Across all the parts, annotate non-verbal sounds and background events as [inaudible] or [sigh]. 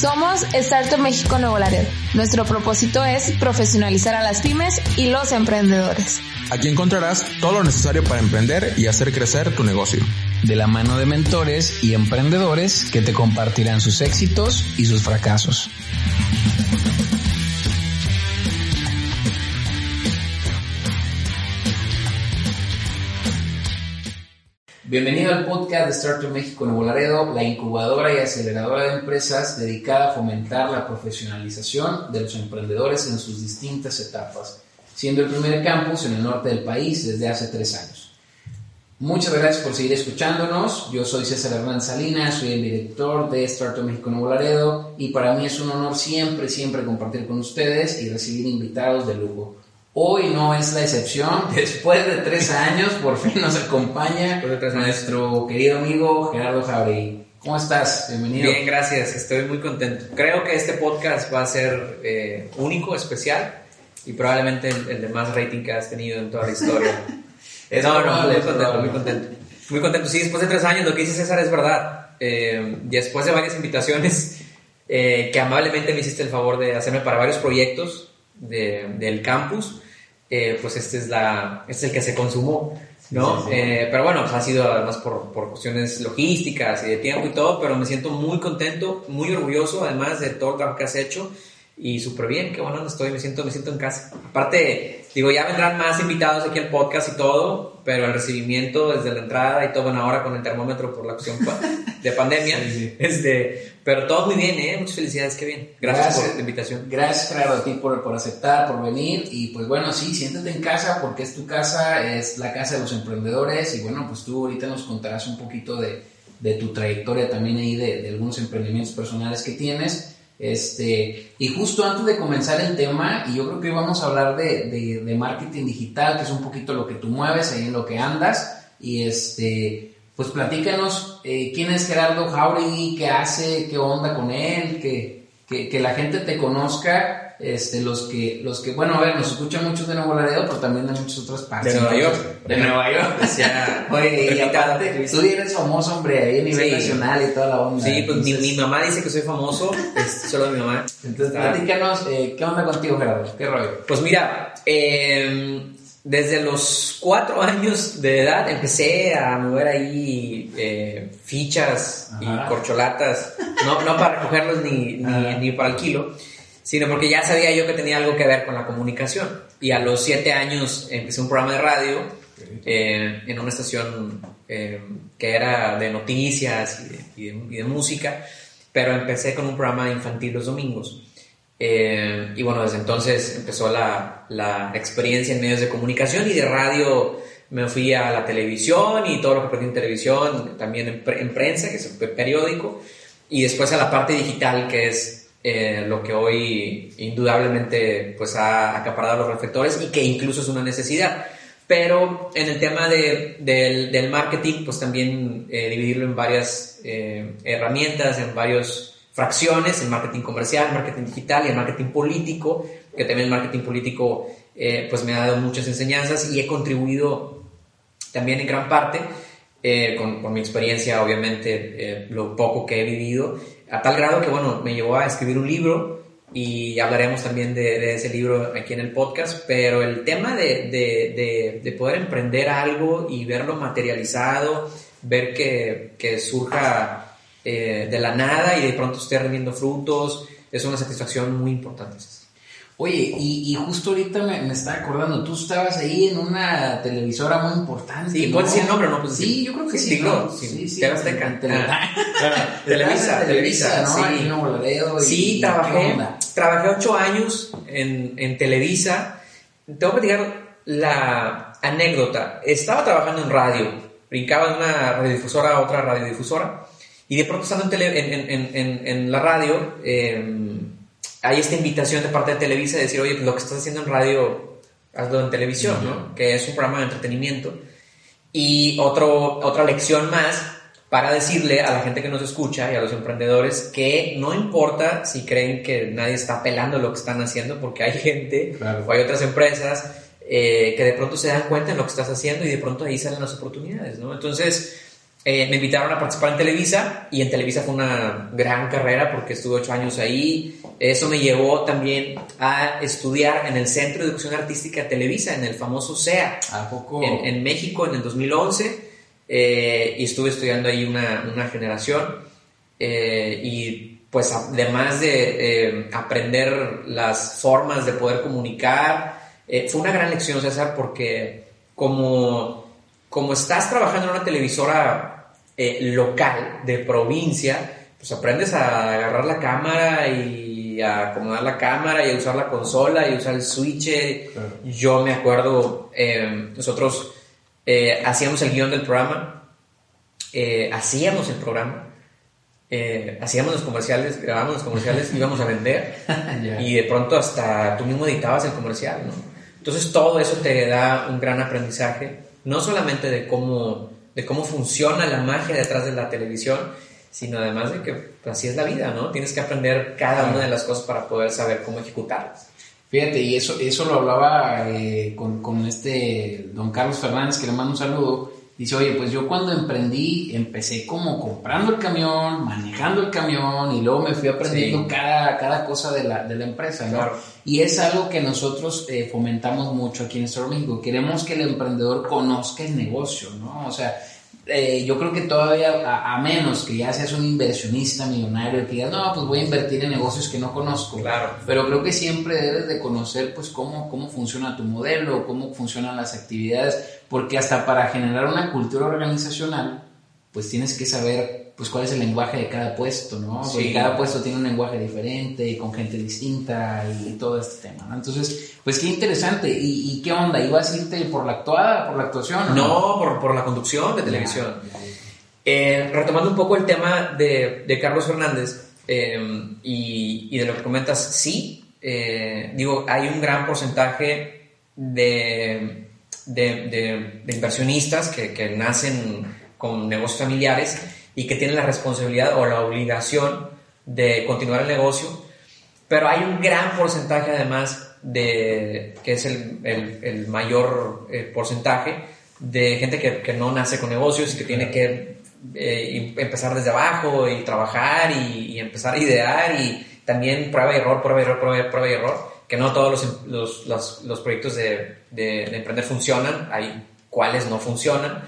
Somos Startup México Nuevo Laredo. Nuestro propósito es profesionalizar a las pymes y los emprendedores. Aquí encontrarás todo lo necesario para emprender y hacer crecer tu negocio. De la mano de mentores y emprendedores que te compartirán sus éxitos y sus fracasos. Bienvenido al podcast de Startup México Nuevo Laredo, la incubadora y aceleradora de empresas dedicada a fomentar la profesionalización de los emprendedores en sus distintas etapas, siendo el primer campus en el norte del país desde hace tres años. Muchas gracias por seguir escuchándonos. Yo soy César Hernán Salinas, soy el director de Startup México Nuevo Laredo y para mí es un honor siempre, siempre compartir con ustedes y recibir invitados de lujo. Hoy no es la excepción. [laughs] Después de tres años, por fin nos acompaña nuestro querido amigo Gerardo Jauregui. ¿Cómo estás? Bienvenido. Bien, gracias. Estoy muy contento. Creo que este podcast va a ser eh, único, especial y probablemente el, de más rating que has tenido en toda la historia. [laughs] no, no, muy contento, muy contento. Muy contento. Sí, después de tres años, lo que dice César es verdad. Eh, después de varias invitaciones eh, que amablemente me hiciste el favor de hacerme para varios proyectos del campus, eh, pues este es, la, este es el que se consumó, ¿no? Eh, pero bueno, pues ha sido además por, por, cuestiones logísticas y de tiempo y todo, pero me siento muy contento, muy orgulloso además de todo trabajo que has hecho y súper bien, qué bueno estoy, me siento, me siento en casa. Aparte, digo, ya vendrán más invitados aquí al podcast y todo, pero el recibimiento desde la entrada y todo, bueno, ahora con el termómetro por la cuestión de pandemia, [laughs] Este, pero todo muy bien, ¿eh? Muchas felicidades, qué bien. Gracias, por la invitación. Gracias, claro, a ti por, por, aceptar, por venir y pues bueno, sí, siéntate en casa porque es tu casa, es la casa de los emprendedores y bueno, pues tú ahorita nos contarás un poquito de, de tu trayectoria también ahí, de, de algunos emprendimientos personales que tienes. Este, y justo antes de comenzar el tema, y yo creo que hoy vamos a hablar de, de, marketing digital, que es un poquito lo que tú mueves, ahí en lo que andas, y este, pues platícanos eh, quién es Gerardo Jauregui, qué hace, qué onda con él, que, que, que la gente te conozca este, los que, los que, bueno, a ver, nos escuchan muchos de Nuevo Laredo, pero también de muchas otras partes. De Nueva York. De Nueva York. [laughs] oye, y aparte, tú eres famoso, hombre, ahí a nivel nacional y toda la onda. Sí, pues mi, mi, mamá dice que soy famoso, es solo mi mamá. Entonces, platícanos, eh, ¿qué onda contigo, Gerardo? ¿Qué rollo? Pues mira, eh, desde los cuatro años de edad empecé a mover ahí eh, fichas y corcholatas, no, no para recogerlos ni, ni, ni para el kilo sino porque ya sabía yo que tenía algo que ver con la comunicación. Y a los siete años empecé un programa de radio eh, en una estación eh, que era de noticias y de, música, pero empecé con un programa infantil los domingos. Eh, y bueno, desde entonces empezó la, la, experiencia en medios de comunicación y de radio me fui a la televisión y todo lo que aprendí en televisión, también en, en prensa, que es el periódico, y después a la parte digital, que es eh, lo que hoy indudablemente pues ha acaparado los reflectores y que incluso es una necesidad. Pero en el tema de, del, marketing, pues también eh, dividirlo en varias eh, herramientas, en varias fracciones, el marketing comercial, marketing digital y el marketing político, que también el marketing político pues me ha dado muchas enseñanzas y he contribuido también en gran parte con, con, mi experiencia, obviamente, lo poco que he vivido, a tal grado que, bueno, me llevó a escribir un libro y hablaremos también de, ese libro aquí en el podcast, pero el tema de, de, de, poder emprender algo y verlo materializado, ver que, surja eh, de la nada y de pronto esté rendiendo frutos, es una satisfacción muy importante. Oye, y, y, justo ahorita me, me estaba acordando, tú estabas ahí en una televisora muy importante. Sí, ¿puedes decir el nombre no? Pues sí, yo creo que sí. Sí, sí, sí. Azteca. Ah, [laughs] Televisa, Televisa, ¿no? Sí, no, sí trabajé, trabajé ocho años en, en Televisa. Te voy a platicar la anécdota. Estaba trabajando en radio, brincaba de una radiodifusora a otra radiodifusora, y de pronto estando en, tele, en, en, en, en la radio, eh, hay esta invitación de parte de Televisa de decir, oye, pues lo que estás haciendo en radio, hazlo en televisión, ¿no? Que es un programa de entretenimiento. Y otro, otra lección más para decirle a la gente que nos escucha y a los emprendedores que no importa si creen que nadie está pelando lo que están haciendo, porque hay gente o hay otras empresas eh, que de pronto se dan cuenta de lo que estás haciendo y de pronto ahí salen las oportunidades, ¿no? Entonces, eh, me invitaron a participar en Televisa y en Televisa fue una gran carrera porque estuve ocho años ahí. Eso me llevó también a estudiar en el Centro de Educación Artística Televisa, en el famoso CEA, ¿A poco? en, en México en el 2011. eh, y estuve estudiando ahí una, una generación. eh, y pues además de eh, aprender las formas de poder comunicar, fue una gran lección, César, porque como, como estás trabajando en una televisora local de provincia, pues aprendes a agarrar la cámara y a acomodar la cámara y a usar la consola y usar el switch. Yo me acuerdo, eh, nosotros eh, hacíamos el guion del programa, eh, hacíamos el programa, eh, hacíamos los comerciales, grabábamos los comerciales, [laughs] íbamos a vender Ya. y de pronto hasta tú mismo editabas el comercial, ¿no? Entonces todo eso te da un gran aprendizaje, no solamente de cómo, de cómo funciona la magia detrás de la televisión, sino además de que así es la vida, ¿no? Tienes que aprender cada una de las cosas para poder saber cómo ejecutarlas. Fíjate, y eso, eso lo hablaba eh, con, con este don Carlos Fernández, que le mando un saludo. Dice, oye, pues yo cuando emprendí, empecé como comprando el camión, manejando el camión, y luego me fui aprendiendo Sí. cada, cada cosa de la, de la empresa, ¿no? Claro. Y es algo que nosotros eh, fomentamos mucho aquí en Store México. Queremos que el emprendedor conozca el negocio, ¿no? O sea, eh, yo creo que todavía, a, a menos que ya seas un inversionista millonario, que digas, no, pues voy a invertir en negocios que no conozco. Claro. Pero creo que siempre debes de conocer, pues, cómo, cómo funciona tu modelo, cómo funcionan las actividades, porque hasta para generar una cultura organizacional, pues tienes que saber, pues, cuál es el lenguaje de cada puesto, ¿no? Porque Sí. cada puesto tiene un lenguaje diferente y con gente distinta y, todo este tema, ¿no? Entonces, pues, qué interesante. ¿Y, y qué onda? ¿Ibas a irte por la actuada, por la actuación? No, por, por la conducción de televisión. Eh, retomando un poco el tema de, de Carlos Fernández eh, y, y de lo que comentas, sí, eh, digo, hay un gran porcentaje de, de, de- de inversionistas que, que nacen con negocios familiares y que tienen la responsabilidad o la obligación de continuar el negocio, pero hay un gran porcentaje además de, que es el, el- el mayor eh, porcentaje, de gente que, que no nace con negocios y que tiene que eh, em- empezar desde abajo y trabajar y, y empezar a idear y también prueba y error, prueba y error, prueba, prueba y error, que no todos los, los, los- los proyectos de, de- de emprender funcionan, hay cuales no funcionan.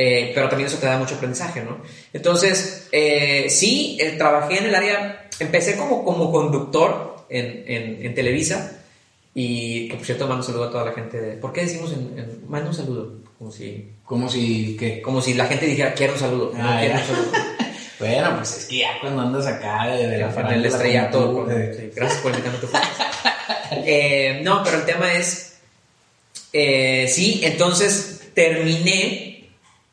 Eh, pero también eso te da mucho aprendizaje, ¿no? Entonces, eh, sí, eh, trabajé en el área, empecé como, como conductor en, en, en Televisa y que por cierto mando un saludo a toda la gente de... ¿Por qué decimos en, en- mando un saludo? Como si, Como si, que como si la gente dijera, quiero un saludo. no, Ah, quiero un saludo. [laughs] Bueno, pues es que ya cuando andas acá de, de la en el estrellato. con- sí, gracias por invitarme a tu no, pero el tema es, sí, entonces terminé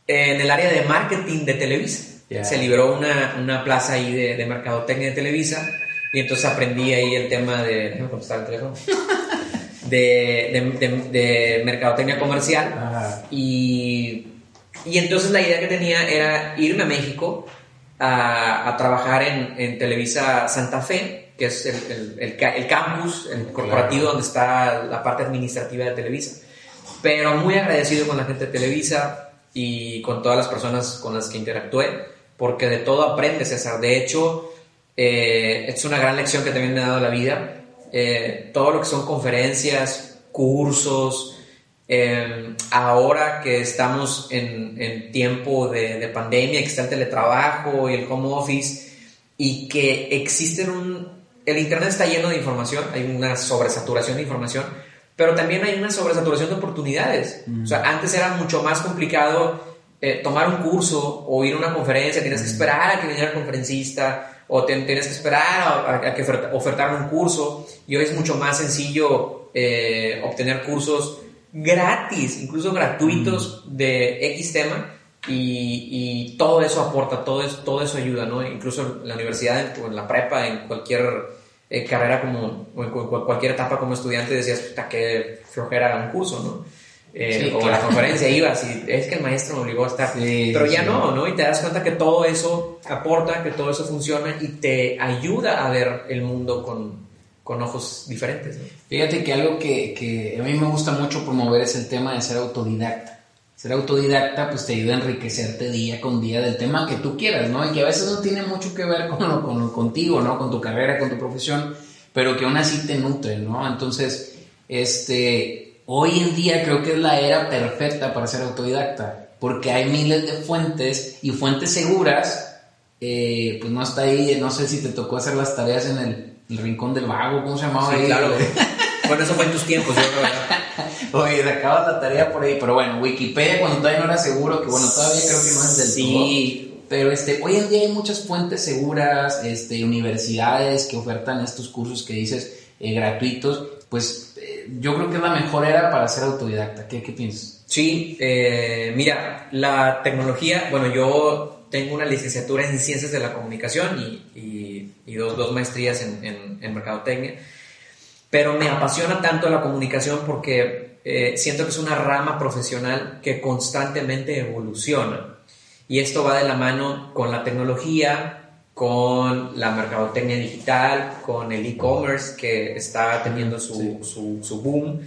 en el área de marketing de Televisa. Ya. Se liberó una, una plaza ahí de, de mercadotecnia de Televisa y entonces aprendí ahí el tema de... Déjame contestar el teléfono. [laughs] De, de, de- de mercadotecnia comercial. Ajá. Y, y entonces la idea que tenía era irme a México a, a trabajar en, en Televisa Santa Fe, que es el, el- el el campus, el corporativo Claro. donde está la parte administrativa de Televisa. Pero muy agradecido con la gente de Televisa y con todas las personas con las que interactué, porque de todo aprendes, César. De hecho, eh, es una gran lección que también me ha dado la vida. Eh, todo lo que son conferencias, cursos, eh, ahora que estamos en, en tiempo de, de pandemia, que está el teletrabajo y el home office, y que existen un... El Internet está lleno de información, hay una sobresaturación de información, pero también hay una sobresaturación de oportunidades. O sea, antes era mucho más complicado eh, tomar un curso o ir a una conferencia, tienes que esperar a que viniera el conferencista o te- tienes que esperar a, a que oferta- ofertaran un curso. Y hoy es mucho más sencillo eh, obtener cursos gratis, incluso gratuitos de X tema. Y, y todo eso aporta, todo eso, todo eso ayuda, ¿no? Incluso en la universidad o en la prepa, en cualquier eh, carrera como, o en cu- cu- cualquier etapa como estudiante decías, puta, qué flojera un curso, ¿no? Eh, Sí, o claro. la conferencia ibas y es que el maestro me obligó a estar. Sí, Pero ya sí. no, ¿no? Y te das cuenta que todo eso aporta, que todo eso funciona y te ayuda a ver el mundo con, con ojos diferentes, ¿no? Fíjate que algo que, que a mí me gusta mucho promover es el tema de ser autodidacta. Ser autodidacta pues te ayuda a enriquecerte día con día del tema que tú quieras, ¿no? Y que a veces no tiene mucho que ver con lo, con contigo, ¿no? Con tu carrera, con tu profesión, pero que aún así te nutre, ¿no? Entonces, este, hoy en día creo que es la era perfecta para ser autodidacta, porque hay miles de fuentes y fuentes seguras, eh, pues no está ahí, no sé si te tocó hacer las tareas en el, rincón del vago, ¿cómo se llamaba? Sí, claro. [laughs] bueno, eso fue en tus tiempos, yo [laughs] Oye, sacabas la tarea por ahí, pero bueno, Wikipedia cuando todavía no era seguro, que bueno, todavía creo que no es del sí. Pero este, hoy en día hay muchas fuentes seguras, este, universidades que ofertan estos cursos que dices eh, gratuitos, pues eh, yo creo que es la mejor era para ser autodidacta. ¿Qué, qué piensas? Sí, eh, mira, la tecnología, bueno, yo tengo una licenciatura en Ciencias de la Comunicación y, y, dos, dos, maestrías en, en, en Mercadotecnia pero me apasiona tanto la comunicación porque eh, siento que es una rama profesional que constantemente evoluciona. Y esto va de la mano con la tecnología, con la mercadotecnia digital, con el e-commerce que está teniendo su, su, boom.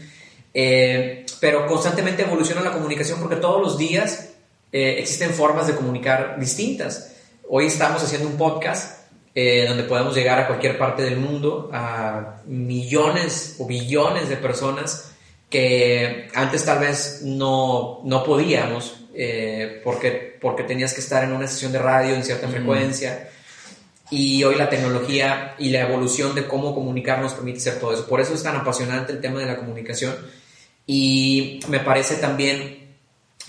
Eh, pero constantemente evoluciona la comunicación porque todos los días eh, existen formas de comunicar distintas. Hoy estamos haciendo un podcast eh, donde podemos llegar a cualquier parte del mundo, a millones o billones de personas que antes tal vez no, no podíamos eh, porque, porque tenías que estar en una sesión de radio en cierta frecuencia. Y hoy la tecnología y la evolución de cómo comunicar nos permite hacer todo eso. Por eso es tan apasionante el tema de la comunicación. Y me parece también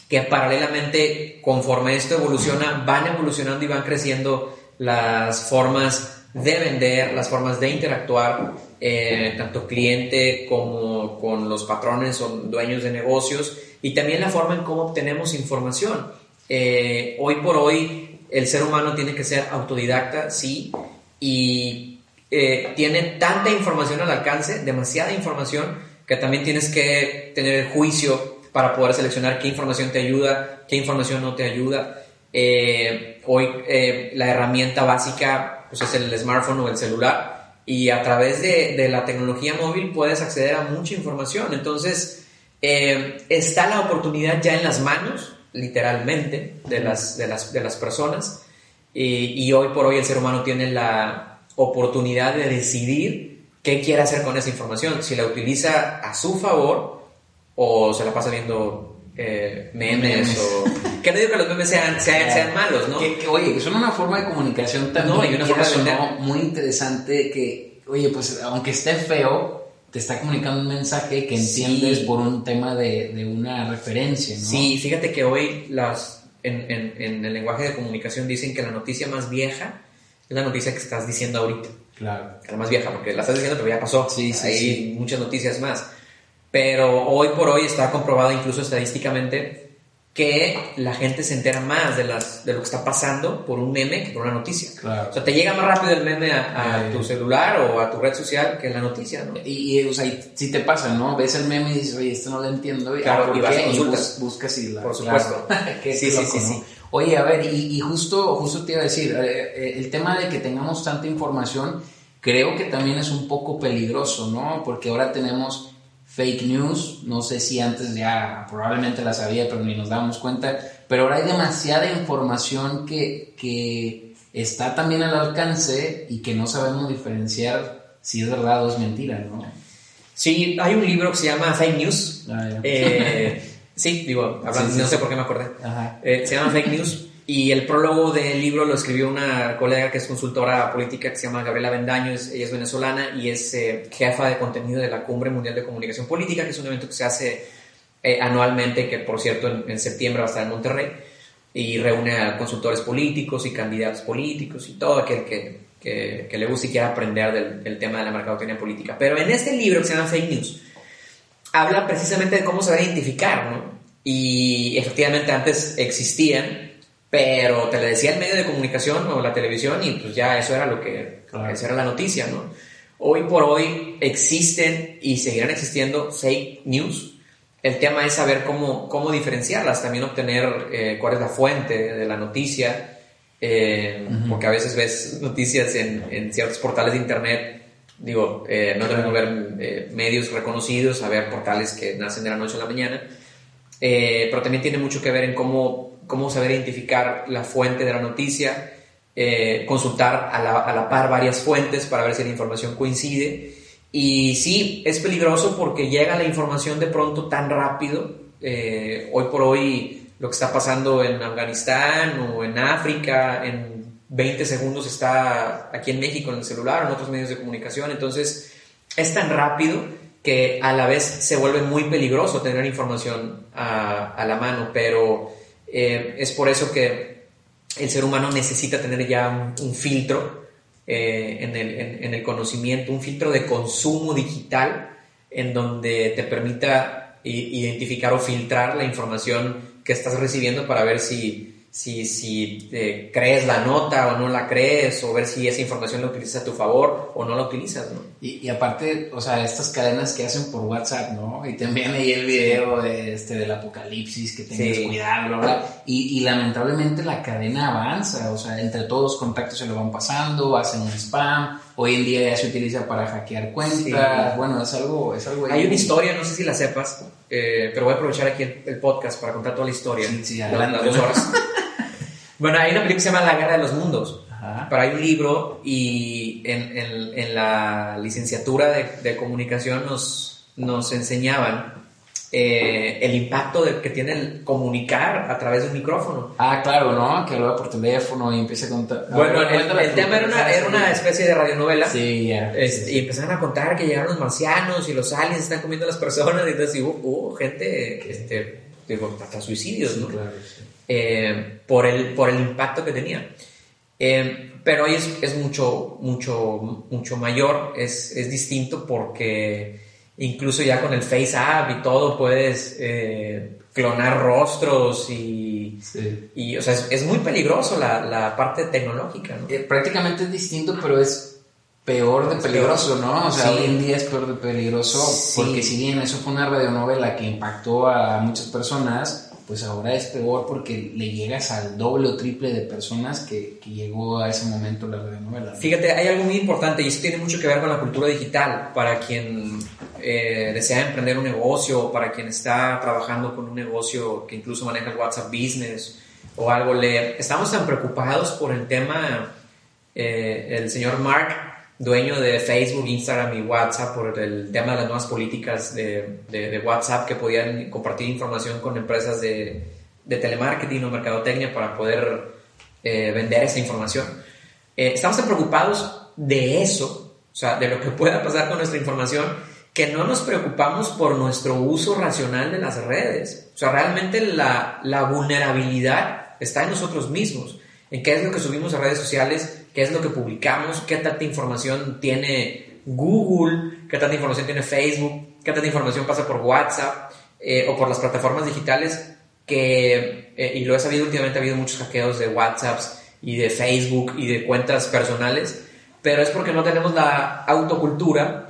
que paralelamente, conforme esto evoluciona, van evolucionando y van creciendo las formas de vender, las formas de interactuar, eh, tanto cliente como con los patrones o dueños de negocios, y también la forma en cómo obtenemos información. Eh, hoy por hoy el ser humano tiene que ser autodidacta, sí, y eh, tiene tanta información al alcance, demasiada información, que también tienes que tener el juicio para poder seleccionar qué información te ayuda, qué información no te ayuda. Eh, hoy la herramienta básica pues es el smartphone o el celular. Y a través de, la tecnología móvil puedes acceder a mucha información. Entonces, eh, está la oportunidad ya en las manos, literalmente, de las, de las, de las personas. Y, hoy por hoy el ser humano tiene la oportunidad de decidir qué quiere hacer con esa información, si la utiliza a su favor o se la pasa viendo eh, memes, o... [laughs] Que no digo que los memes sean, sean, malos, ¿no? Que, oye, que son una forma de comunicación también. una forma muy interesante que, oye, pues aunque esté feo, te está comunicando un mensaje que entiendes por un tema de, de, una referencia, ¿no? Sí, fíjate que hoy las, en, en, en, el lenguaje de comunicación dicen que la noticia más vieja es la noticia que estás diciendo ahorita. Claro. La más vieja, porque la estás diciendo, pero ya pasó. Sí, sí. Hay muchas noticias más. Pero hoy por hoy está comprobado incluso estadísticamente que la gente se entera más de, las, de lo que está pasando por un meme que por una noticia. O sea, te llega más rápido el meme a, tu celular o a tu red social que la noticia, ¿no? Y, o sea, si te pasa, ¿no? Ves el meme y dices, oye, esto no lo entiendo. Y, claro, y vas a buscas y la... Por supuesto. [laughs] sí, sí, sí, sí. Oye, a ver, y, justo, justo te iba a decir, eh, eh, el tema de que tengamos tanta información, creo que también es un poco peligroso, ¿no? Porque ahora tenemos fake news, no sé si antes ya probablemente la sabía, pero ni nos damos cuenta, pero ahora hay demasiada información que, que está también al alcance y que no sabemos diferenciar si es verdad o es mentira, ¿no? Sí, hay un libro que se llama Fake News. Ah, eh, sí, digo, no sé por qué me acordé. Eh, se llama Fake News y el prólogo del libro lo escribió una colega que es consultora política que se llama Gabriela Bendaño, ella es venezolana y es eh, jefa de contenido de la Cumbre Mundial de Comunicación Política, que es un evento que se hace eh, anualmente, que por cierto en, septiembre va a estar en Monterrey, y reúne a consultores políticos y candidatos políticos y todo aquel que, que, le guste y quiera aprender del, tema de la mercadotecnia política. Pero en este libro que se llama Fake News, habla precisamente de cómo se va a identificar, ¿no? Y efectivamente antes existían pero te le decía el medio de comunicación o la televisión y pues ya eso era lo que, esa era la noticia, ¿no? Hoy por hoy existen y seguirán existiendo fake news. El tema es saber cómo, cómo diferenciarlas, también obtener eh, cuál es la fuente de la noticia, eh, porque a veces ves noticias en, en ciertos portales de internet, digo, eh, no tenemos que ver medios reconocidos, a ver portales que nacen de la noche a la mañana, eh, pero también tiene mucho que ver en cómo, cómo saber identificar la fuente de la noticia, eh, consultar a la, a la par varias fuentes para ver si la información coincide. Y sí, es peligroso porque llega la información de pronto tan rápido. Eh, hoy por hoy lo que está pasando en Afganistán o en África, en 20 segundos está aquí en México en el celular o en otros medios de comunicación. Entonces, es tan rápido que a la vez se vuelve muy peligroso tener información a, a la mano, pero eh, es por eso que el ser humano necesita tener ya un, filtro eh, en, el, en, el, conocimiento, un filtro de consumo digital en donde te permita identificar o filtrar la información que estás recibiendo para ver si si, si eh, crees la nota o no la crees, o ver si esa información la utilizas a tu favor o no la utilizas, ¿no? Y, y aparte, o sea, estas cadenas que hacen por WhatsApp, ¿no? Y también ahí el video de, este, del apocalipsis, que tengas sí. cuidado, bla, bla. Y, y, lamentablemente la cadena avanza, o sea, entre todos los contactos se lo van pasando, hacen un spam, hoy en día ya se utiliza para hackear cuentas, sí. bueno, es algo... Es algo Hay una historia, no sé si la sepas, eh, pero voy a aprovechar aquí el, el, podcast para contar toda la historia. Sí, sí, adelante. Las dos horas. [laughs] Bueno, hay una película que se llama La Guerra de los Mundos. Ajá. Pero hay un libro y en, en, en la licenciatura de, de, comunicación nos, nos enseñaban eh, el impacto de, que tiene el comunicar a través de un micrófono. Ah, claro, ¿no? Que habla por teléfono y empieza a contar. Bueno, el, el tema era una, era una especie de radionovela. Sí, ya. Yeah, sí, sí. Y empezaron a contar que llegaron los marcianos y los aliens están comiendo a las personas y entonces hubo, hubo gente, este, digo, hasta suicidios, ¿no? Claro, sí eh, por, el, por el impacto que tenía. Eh, pero hoy es, es, mucho, mucho, mucho mayor, es, es, distinto porque incluso ya con el Face App y todo puedes eh, clonar rostros y, sí. y o sea, es, es, muy peligroso la, la parte tecnológica. ¿no? Eh, prácticamente es distinto, pero es peor de peligroso, ¿no? O sea, sí. hoy en día es peor de peligroso Sí. porque si bien eso fue una radionovela que impactó a muchas personas, pues ahora es peor porque le llegas al doble o triple de personas que, que llegó a ese momento la radionovela. ¿no? Fíjate, hay algo muy importante y eso tiene mucho que ver con la cultura digital. Para quien eh, desea emprender un negocio, para quien está trabajando con un negocio que incluso maneja el WhatsApp Business o algo, le, estamos tan preocupados por el tema, eh, el señor Mark dueño de Facebook, Instagram y WhatsApp por el tema de las nuevas políticas de, de, de WhatsApp que podían compartir información con empresas de, de telemarketing o mercadotecnia para poder eh, vender esa información. Eh, estamos tan preocupados de eso, o sea, de lo que pueda pasar con nuestra información, que no nos preocupamos por nuestro uso racional de las redes. O sea, realmente la, la vulnerabilidad está en nosotros mismos, en qué es lo que subimos a redes sociales, qué es lo que publicamos, qué tanta información tiene Google, qué tanta información tiene Facebook, qué tanta información pasa por WhatsApp eh, o por las plataformas digitales que, eh, y lo he sabido últimamente, ha habido muchos hackeos de WhatsApps y de Facebook y de cuentas personales, pero es porque no tenemos la autocultura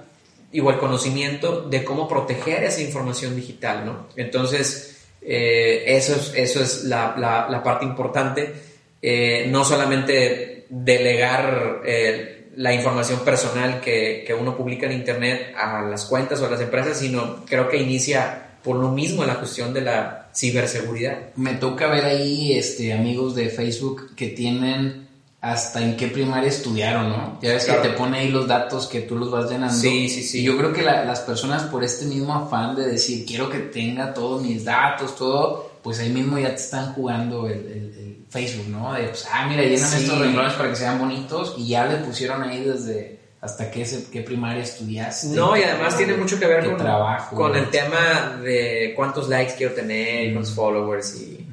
el conocimiento de cómo proteger esa información digital, ¿no? Entonces, eh, eso es, eso es la, la, la parte importante, no solamente delegar eh, la información personal que, que, uno publica en Internet a las cuentas o a las empresas, sino creo que inicia por lo mismo la cuestión de la ciberseguridad. Me toca ver ahí este, amigos de Facebook que tienen hasta en qué primaria estudiaron, ¿no? Ya ves claro. que te pone ahí los datos que tú los vas llenando. Sí, sí, sí. Y yo creo que la, las personas por este mismo afán de decir, quiero que tenga todos mis datos, todo, pues ahí mismo ya te están jugando el, el, el Facebook, ¿no? De, pues, ah, mira, llenan sí. estos renglones para que sean bonitos y ya le pusieron ahí desde hasta qué, qué primaria estudiaste. No, y además tiene mucho que ver con, trabajo, con el tema de cuántos likes quiero tener y cuántos followers y,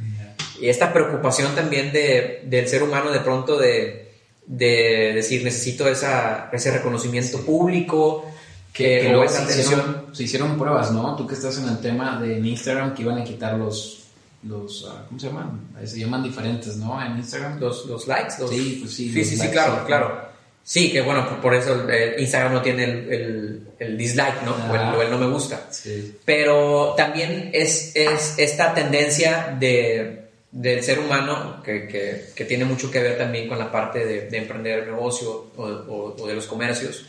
y esta preocupación también de, del ser humano de pronto de, de decir necesito esa, ese reconocimiento público. Que, que luego se hicieron, se hicieron pruebas, ¿no? Tú que estás en el tema de en Instagram que iban a quitar los los, uh, ¿cómo se llaman? Se llaman diferentes, ¿no? En Instagram. Los, los likes. Los... Sí, pues sí. Sí, sí, sí, claro, claro. Sí, que bueno, por, por eso eh, Instagram no tiene el, el, el dislike, ¿no? O el, o el, no me gusta. Sí. Pero también es, es esta tendencia de, del ser humano que, que, que, tiene mucho que ver también con la parte de, de emprender negocio o, o, o, de los comercios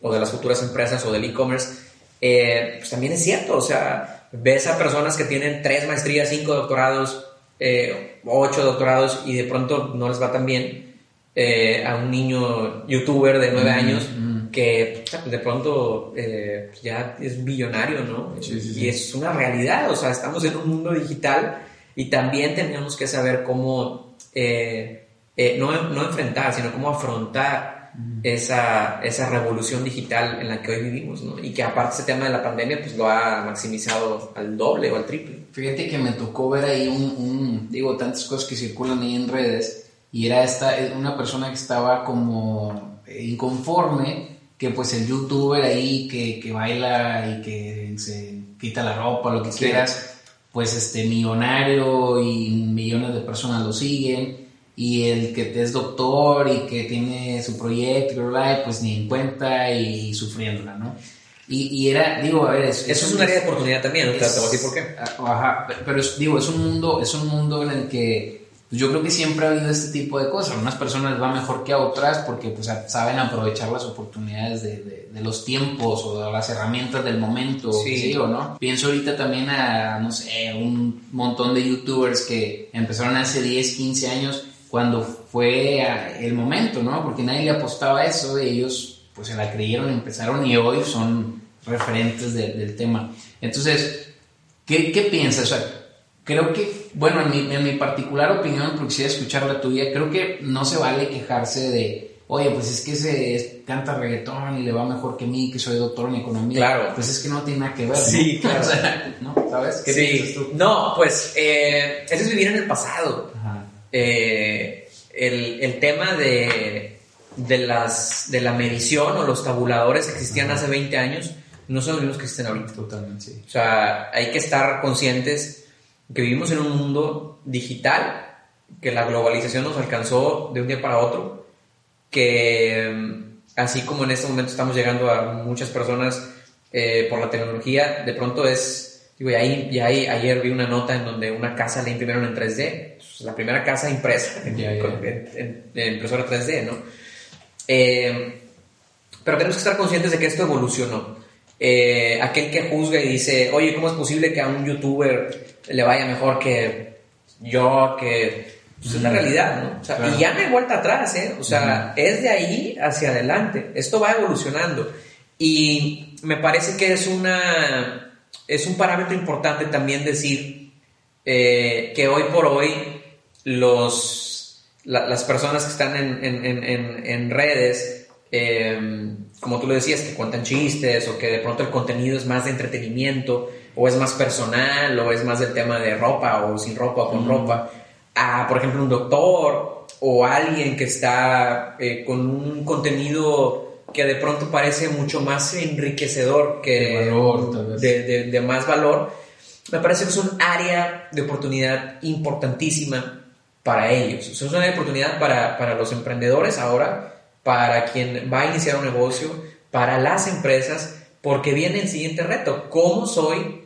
o de las futuras empresas o del e-commerce eh, pues también es cierto, o sea, ves a personas que tienen tres maestrías, cinco doctorados, eh, ocho doctorados y de pronto no les va tan bien eh, a un niño youtuber de nueve años que de pronto ya es billonario, ¿no? Y es una realidad, o sea, estamos en un mundo digital y también tenemos que saber cómo, no, no enfrentar, sino cómo afrontar esa, esa revolución digital en la que hoy vivimos, ¿no? Y que aparte ese tema de la pandemia, pues lo ha maximizado al doble o al triple. Fíjate que me tocó ver ahí un, digo, tantas cosas que circulan ahí en redes, y era esta, una persona que estaba como inconforme, que pues el youtuber ahí que, que baila y que se quita la ropa, lo que quieras, pues este millonario y millones de personas lo siguen y el que es doctor y que tiene su proyecto, pues ni en cuenta y sufriéndola, ¿no? Y, y era, digo, a ver, eso es, un área de oportunidad también, ¿no? te voy a decir por qué. Ajá, pero digo, es un mundo, es un mundo en el que yo creo que siempre ha habido este tipo de cosas. A unas personas va mejor que a otras porque pues, saben aprovechar las oportunidades de, de, los tiempos o de las herramientas del momento, sí. o no. Pienso ahorita también a, no sé, un montón de youtubers que empezaron hace 10, 15 años cuando fue el momento, ¿no? Porque nadie le apostaba a eso y ellos pues se la creyeron, empezaron y hoy son referentes del tema. Entonces, ¿qué, qué piensas? O sea, creo que, bueno, en mi, en mi particular opinión, porque quisiera escuchar la tuya, creo que no se vale quejarse de, oye, pues es que se canta reggaetón y le va mejor que mí, que soy doctor en economía. Claro. Pues es que no tiene nada que ver. Sí, [laughs] claro. ¿no? ¿Sabes? ¿Qué sí. Tú? No, pues eh, eso es vivir en el pasado. Ajá. Eh, el, el, tema de, de, las, de la medición o los tabuladores que existían hace 20 años no son los mismos que existen ahorita. Totalmente, sí. O sea, hay que estar conscientes que vivimos en un mundo digital, que la globalización nos alcanzó de un día para otro, que mm, así como en este momento estamos llegando a muchas personas eh, por la tecnología, de pronto es Digo, y ahí, y ahí, ayer vi una nota en donde una casa la imprimieron en 3D, pues, la primera casa impresa en, impresora 3D, ¿no? Eh, pero tenemos que estar conscientes de que esto evolucionó. Eh, aquel que juzga y dice, oye, ¿cómo es posible que a un youtuber le vaya mejor que yo, que... Pues es la realidad, ¿no? O sea, Y ya no hay vuelta atrás, ¿eh? O sea, es de ahí hacia adelante. Esto va evolucionando. Y me parece que es una es un parámetro importante también decir eh, que hoy por hoy los, las personas que están en, redes, em, como tú lo decías, que cuentan chistes o que de pronto el contenido es más de entretenimiento o es más personal o es más del tema de ropa o sin ropa o con ropa, a por ejemplo un doctor o alguien que está eh, con un contenido que de pronto parece mucho más enriquecedor que de, más valor, me parece que es un área de oportunidad importantísima para ellos. es una área de oportunidad para, para los emprendedores ahora, para quien va a iniciar un negocio, para las empresas, porque viene el siguiente reto, ¿cómo soy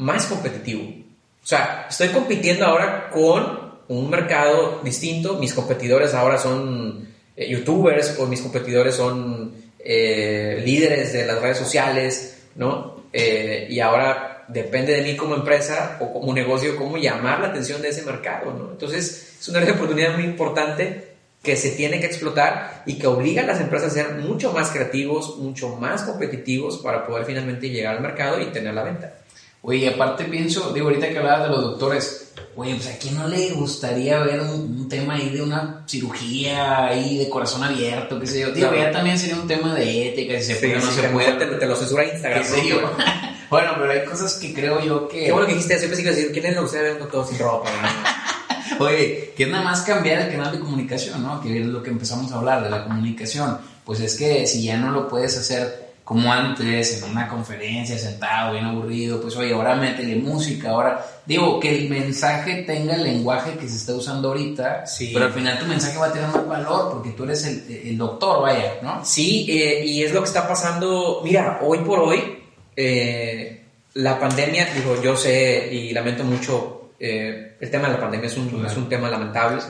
más competitivo? O sea, estoy compitiendo ahora con un mercado distinto, mis competidores ahora son eh, youtubers o mis competidores son eh, líderes de las redes sociales, ¿no? Eh, y ahora depende de mí como empresa o como negocio cómo llamar la atención de ese mercado, ¿no? Entonces es una oportunidad muy importante que se tiene que explotar y que obliga a las empresas a ser mucho más creativos, mucho más competitivos para poder finalmente llegar al mercado y tener la venta. Oye, aparte pienso, digo, ahorita que hablabas de los doctores, oye, pues a quién no le gustaría ver un, tema ahí de una cirugía ahí de corazón abierto, qué sé yo. Digo, ya también sería un tema de ética, si se puede o no se puede. Te, lo censura Instagram. [laughs] bueno, pero hay cosas que creo yo que... Qué bueno que dijiste eso, yo pensé que decir, ¿quién le gustaría ver un doctor sin ropa? [laughs] Oye, que es nada más cambiar el canal de comunicación, ¿no? Que es lo que empezamos a hablar de la comunicación. Pues es que si ya no lo puedes hacer como antes, en una conferencia, sentado, bien aburrido, pues oye, ahora métele música, ahora digo que el mensaje tenga el lenguaje que se está usando ahorita, sí. pero al final tu mensaje va a tener más valor porque tú eres el, doctor, vaya, ¿no? Sí, eh, y es lo que está pasando, mira, hoy por hoy, eh, la pandemia, digo, yo sé y lamento mucho, eh, el tema de la pandemia es un, es un tema lamentable,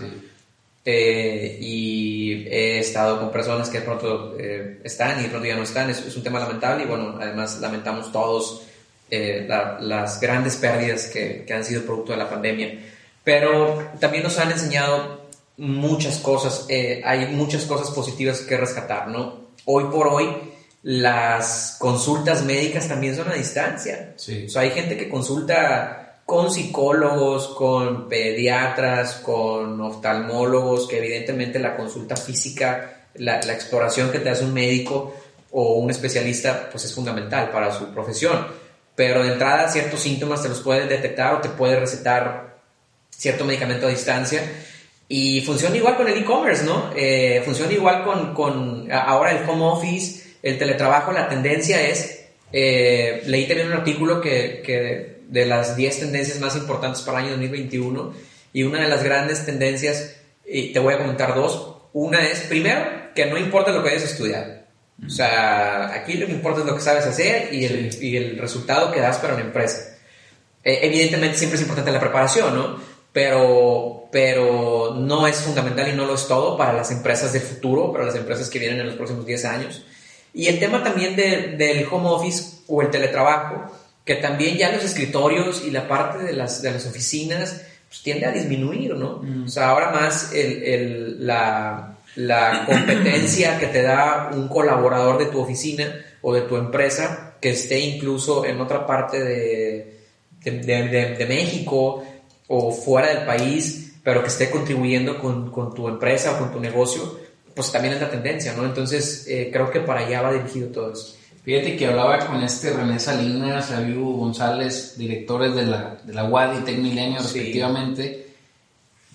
eh, y he estado con personas que de pronto eh, están y de pronto ya no están. Es, es, un tema lamentable y bueno, además lamentamos todos eh, la, las grandes pérdidas que, que, han sido producto de la pandemia. Pero también nos han enseñado muchas cosas, hay muchas cosas positivas que rescatar, ¿no? Hoy por hoy las consultas médicas también son a distancia. Sí. O sea, hay gente que consulta con psicólogos, con pediatras, con oftalmólogos, que evidentemente la consulta física, la, la, exploración que te hace un médico o un especialista, pues es fundamental para su profesión. Pero de entrada ciertos síntomas te los puede detectar o te puede recetar cierto medicamento a distancia. Y funciona igual con el e-commerce, ¿no? Eh, funciona igual con, con, ahora el home office, el teletrabajo, la tendencia es, eh, leí también un artículo que, que de las 10 tendencias más importantes para el año 2021 y una de las grandes tendencias, y te voy a comentar dos, una es, primero, que no importa lo que hayas estudiado. O sea, aquí lo que importa es lo que sabes hacer y el, y el resultado que das para una empresa. Eh, evidentemente siempre es importante la preparación, ¿no? Pero, pero no es fundamental y no lo es todo para las empresas del futuro, para las empresas que vienen en los próximos 10 años. Y el tema también de, del home office o el teletrabajo, que también ya los escritorios y la parte de las, de las oficinas pues, tiende a disminuir, ¿no? Mm. O sea, ahora más el, el, la, la [clears throat] competencia que te da un colaborador de tu oficina o de tu empresa que esté incluso en otra parte de, de, de, de México o fuera del país, pero que esté contribuyendo con, con, tu empresa o con tu negocio, pues también es la tendencia, ¿no? Entonces, eh, creo que para allá va dirigido todo eso. Fíjate que hablaba con este René Salinas, Javier González, directores de la, de la UAD y Tech Milenio, respectivamente.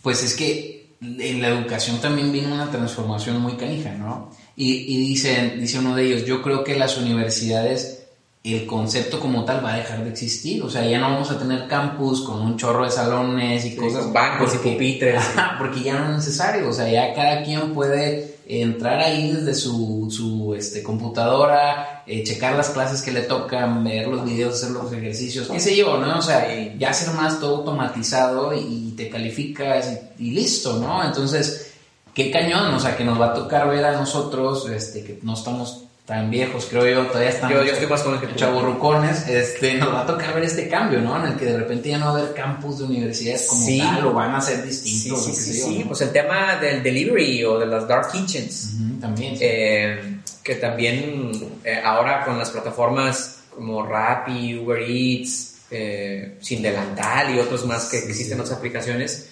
Pues es que en la educación también vino una transformación muy canija, ¿no? Y, y dice, dice uno de ellos, yo creo que las universidades, el concepto como tal va a dejar de existir. O sea, ya no vamos a tener campus con un chorro de salones y sí, cosas. Bancos porque, y pupitres. [laughs] Porque ya no es necesario. O sea, ya cada quien puede entrar ahí desde su, su este, computadora, eh, checar las clases que le tocan, ver los videos, hacer los ejercicios, qué sé yo, ¿no? O sea, ya hacer más todo automatizado y, te calificas y, y, listo, ¿no? Entonces, qué cañón, o sea, que nos va a tocar ver a nosotros, este, que no estamos tan viejos, creo yo, todavía estamos yo, yo estoy más con que chaburrucones, este, nos va a tocar ver este cambio, ¿no? En el que de repente ya no va a haber campus de universidades como sí. tal, o van a ser distintos. Sí, sí, sí, yo, sí. ¿no? pues el tema del delivery o de las dark kitchens, uh -huh, también, sí. eh, que también eh, ahora con las plataformas como Rappi, Uber Eats, eh, Sin Delantal y otros más que existen en otras aplicaciones,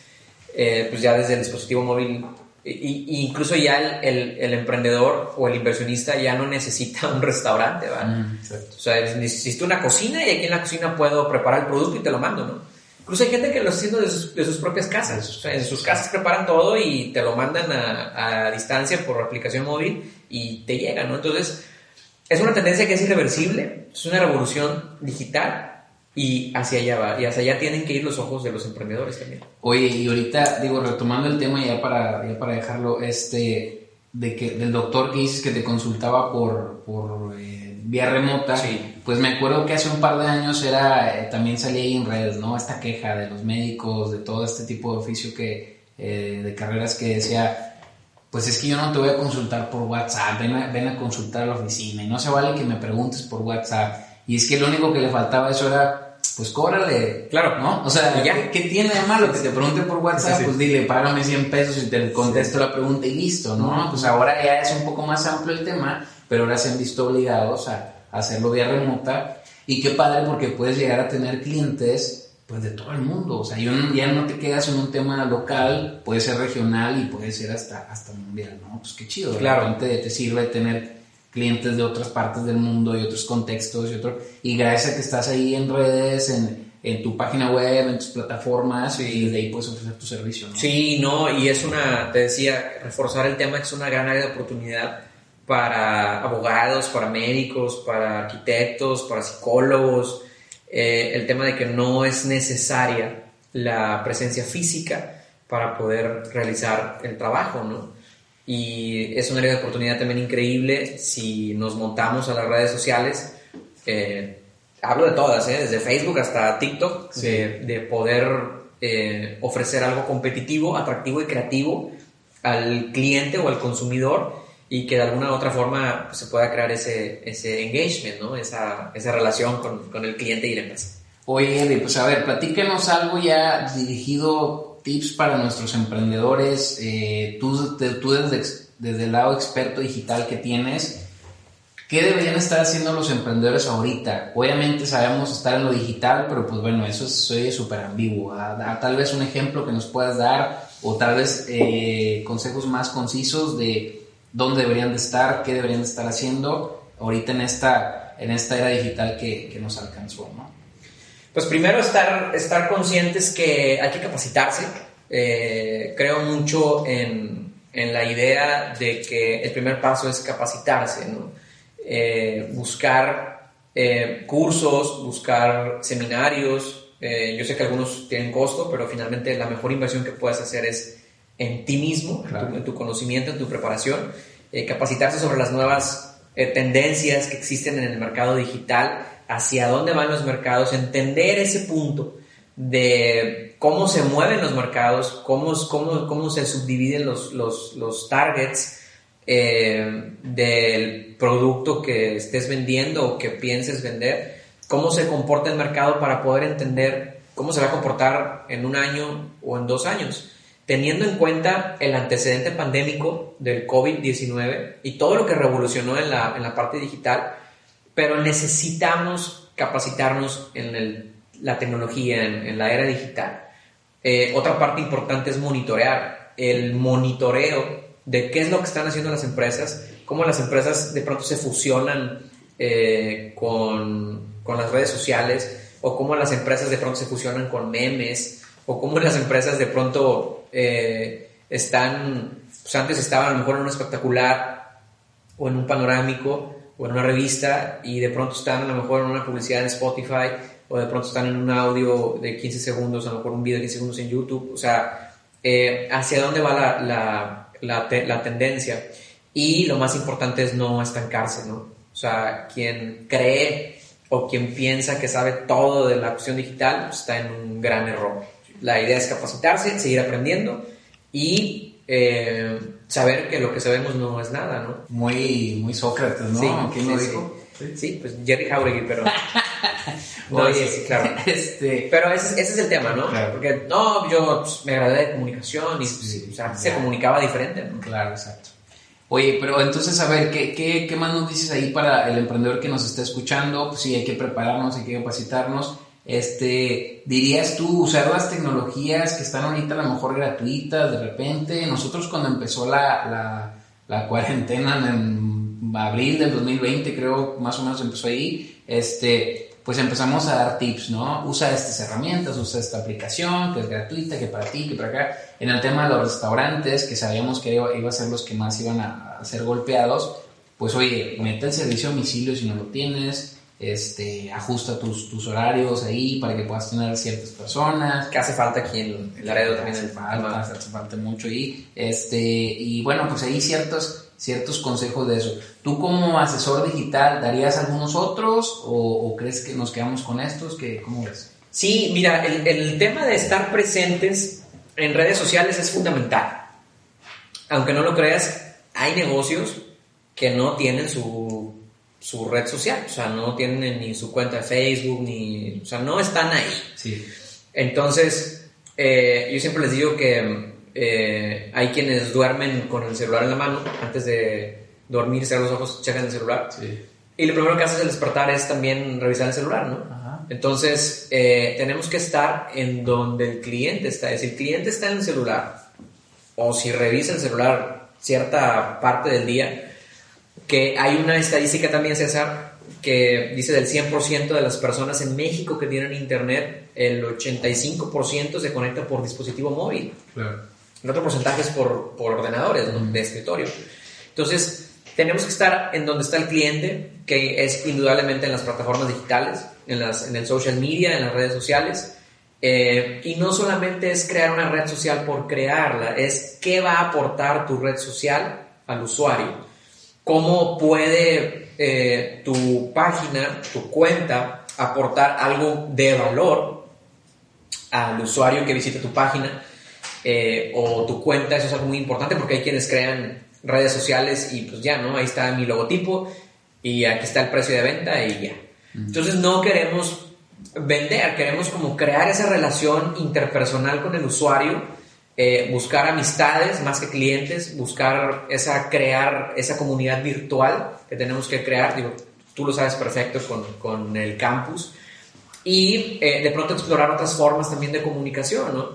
eh, pues ya desde el dispositivo móvil y, incluso ya el, el, el, emprendedor o el inversionista ya no necesita un restaurante, ¿va? Mm, o sea, necesito una cocina y aquí en la cocina puedo preparar el producto y te lo mando, ¿no? Incluso hay gente que lo está haciendo de sus, de sus propias casas. O sea, en sus casas preparan todo y te lo mandan a, a distancia por aplicación móvil y te llega, ¿no? Entonces, es una tendencia que es irreversible, es una revolución digital y hacia allá va, y hacia allá tienen que ir los ojos de los emprendedores también. Oye, y ahorita, digo, retomando el tema ya para, ya para dejarlo, este, de que, del doctor que dices que te consultaba por, por eh, vía remota, sí. pues me acuerdo que hace un par de años era, eh, también salía ahí en redes, ¿no? Esta queja de los médicos, de todo este tipo de oficio que, eh, de carreras que decía, pues es que yo no te voy a consultar por WhatsApp, ven a, ven a consultar a la oficina y no se vale que me preguntes por WhatsApp. Y es que lo único que le faltaba eso era, pues cóbrale. Claro. ¿No? O sea, ya. ¿qué, ¿qué, tiene de malo que te pregunte por WhatsApp? Sí. Pues dile, págame 100 pesos y te contesto la pregunta y listo, ¿no? Pues ahora ya es un poco más amplio el tema, pero ahora se han visto obligados a, a hacerlo vía remota. Y qué padre porque puedes llegar a tener clientes pues de todo el mundo, o sea, ya no te quedas en un tema local, puede ser regional y puede ser hasta, hasta mundial, ¿no? Pues qué chido, claro. te, te sirve tener clientes de otras partes del mundo y otros contextos y otro y gracias a que estás ahí en redes, en, en tu página web, en tus plataformas sí. y desde ahí puedes ofrecer tu servicio, ¿no? Sí, no, y es una, te decía, reforzar el tema es una gran área de oportunidad para abogados, para médicos, para arquitectos, para psicólogos, eh, el tema de que no es necesaria la presencia física para poder realizar el trabajo, ¿no? Y es una área de oportunidad también increíble si nos montamos a las redes sociales. Eh, hablo de todas, ¿eh? desde Facebook hasta TikTok, sí. de, de, poder eh, ofrecer algo competitivo, atractivo y creativo al cliente o al consumidor y que de alguna u otra forma pues, se pueda crear ese, ese engagement, ¿no? esa, esa relación con, con, el cliente y la empresa. Oye, pues a ver, platíquenos algo ya dirigido, tips para nuestros emprendedores, eh, tú, tú desde, desde el lado experto digital que tienes, ¿qué deberían estar haciendo los emprendedores ahorita? Obviamente sabemos estar en lo digital, pero pues bueno, eso es súper ambiguo. tal vez un ejemplo que nos puedas dar o tal vez eh, consejos más concisos de dónde deberían de estar, qué deberían de estar haciendo ahorita en esta, en esta era digital que, que nos alcanzó, ¿no? Pues primero estar, estar conscientes que hay que capacitarse. Eh, creo mucho en, en, la idea de que el primer paso es capacitarse, ¿no? Eh, buscar eh, cursos, buscar seminarios. yo sé que algunos tienen costo, pero finalmente la mejor inversión que puedes hacer es en ti mismo, en, tu, conocimiento, en tu preparación, capacitarse sobre las nuevas tendencias que existen en el mercado digital, hacia dónde van los mercados, entender ese punto de cómo se mueven los mercados, cómo, cómo, cómo se subdividen los, los, los targets eh, del producto que estés vendiendo o que pienses vender, cómo se comporta el mercado para poder entender cómo se va a comportar en un año o en dos años. Teniendo en cuenta el antecedente pandémico del COVID-19 y todo lo que revolucionó en la, en la parte digital, pero necesitamos capacitarnos en la tecnología, en, la era digital. Eh, otra parte importante es monitorear, el monitoreo de qué es lo que están haciendo las empresas, cómo las empresas de pronto se fusionan eh, con, con las redes sociales o cómo las empresas de pronto se fusionan con memes o cómo las empresas de pronto eh, están, pues antes estaban a lo mejor en un espectacular o en un panorámico o en una revista y de pronto están a lo mejor en una publicidad en Spotify o de pronto están en un audio de 15 segundos, a lo mejor un video de 15 segundos en YouTube, o sea, eh, hacia dónde va la, la, la, la, tendencia. Y lo más importante es no estancarse, ¿no? O sea, quien cree o quien piensa que sabe todo de la cuestión digital pues está en un gran error. La idea es capacitarse, seguir aprendiendo y eh, saber que lo que sabemos no es nada, ¿no? Muy, muy Sócrates, ¿no? Sí, ¿Quién lo dijo? Sí. pues Jerry Jauregui, pero... [laughs] no, [laughs] sí, claro. [laughs] Este... Pero ese, ese, es el tema, ¿no? Porque, no, yo pues, me gradué de comunicación y o sea, se comunicaba diferente, ¿no? Claro, exacto. Oye, pero entonces, a ver, ¿qué, qué, qué más nos dices ahí para el emprendedor que nos está escuchando? Pues sí, hay que prepararnos, hay que capacitarnos. Este, dirías tú usar las tecnologías que están ahorita a lo mejor gratuitas de repente. Nosotros cuando empezó la, la, cuarentena en abril del 2020, creo, más o menos empezó ahí, este, pues empezamos a dar tips, ¿no? Usa estas herramientas, usa esta aplicación que es gratuita, que para ti, que para acá. En el tema de los restaurantes, que sabíamos que iba, iba a ser los que más iban a, a ser golpeados, pues oye, mete el servicio a domicilio si no lo tienes, este, ajusta tus, tus, horarios ahí para que puedas tener ciertas personas. Que hace falta aquí en el Laredo también. Hace falta, hace falta mucho y, este, y bueno, pues ahí ciertos, ciertos consejos de eso. ¿Tú como asesor digital darías algunos otros o, crees que nos quedamos con estos? que ¿Cómo ves? Sí, mira, el, el tema de estar presentes en redes sociales es fundamental. Aunque no lo creas, hay negocios que no tienen su su red social, o sea, no tienen ni su cuenta de Facebook, ni, o sea, no están ahí. Sí. Entonces, eh, yo siempre les digo que eh, hay quienes duermen con el celular en la mano, antes de dormir, cerrar los ojos, checan el celular. Sí. Y lo primero que haces al despertar es también revisar el celular, ¿no? Ajá. Entonces, eh, tenemos que estar en donde el cliente está. Es decir, el cliente está en el celular, o si revisa el celular cierta parte del día, que hay una estadística también, César, que dice del 100% de las personas en México que tienen internet, el 85% se conecta por dispositivo móvil. El otro porcentaje es por, por ordenadores de escritorio. Entonces, tenemos que estar en donde está el cliente, que es indudablemente en las plataformas digitales, en, las, en el social media, en las redes sociales. Eh, y no solamente es crear una red social por crearla, es qué va a aportar tu red social al usuario cómo puede eh, tu página, tu cuenta, aportar algo de valor al usuario que visita tu página eh, o tu cuenta, eso es algo muy importante porque hay quienes crean redes sociales y pues ya, ¿no? Ahí está mi logotipo y aquí está el precio de venta y ya. Entonces no queremos vender, queremos como crear esa relación interpersonal con el usuario, eh, buscar amistades más que clientes, buscar esa, crear esa comunidad virtual que tenemos que crear, digo, tú lo sabes perfecto con, con el campus, y eh, de pronto explorar otras formas también de comunicación, ¿no?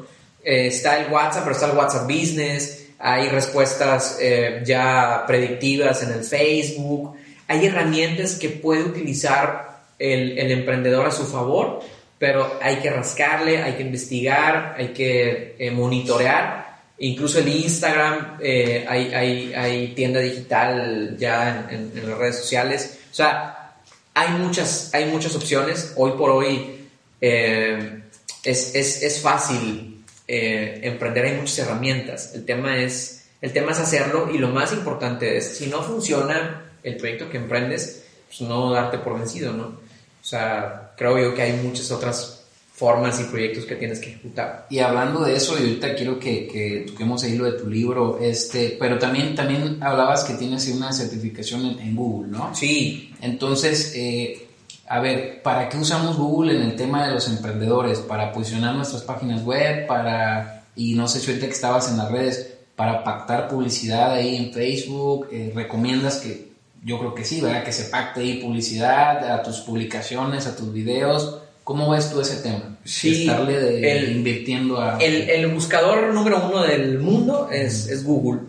Eh, está el WhatsApp, pero está el WhatsApp Business, hay respuestas ya predictivas en el Facebook, hay herramientas que puede utilizar el, el, emprendedor a su favor, pero hay que rascarle, hay que investigar, hay que eh, monitorear. Incluso el Instagram, eh, hay, hay, hay, tienda digital ya en, las redes sociales. O sea, hay muchas, hay muchas opciones. Hoy por hoy eh, es, es, es, fácil emprender, hay muchas herramientas. El tema, es, el tema es hacerlo y lo más importante es, si no funciona, el proyecto que emprendes, pues no darte por vencido, ¿no? O sea, creo yo que hay muchas otras formas y proyectos que tienes que ejecutar. Y hablando de eso, y ahorita quiero que, que toquemos ahí lo de tu libro, este, pero también, también hablabas que tienes una certificación en, en Google, ¿no? Sí. Entonces, eh, a ver, ¿para qué usamos Google en el tema de los emprendedores? Para posicionar nuestras páginas web, para, y no sé si ahorita que estabas en las redes, para pactar publicidad ahí en Facebook, eh, recomiendas que yo creo que sí, ¿verdad? Que se pacte ahí publicidad a tus publicaciones, a tus videos. ¿Cómo ves tú ese tema? Sí, Estarle de, invirtiendo a... El, el, buscador número uno del mundo es, es Google.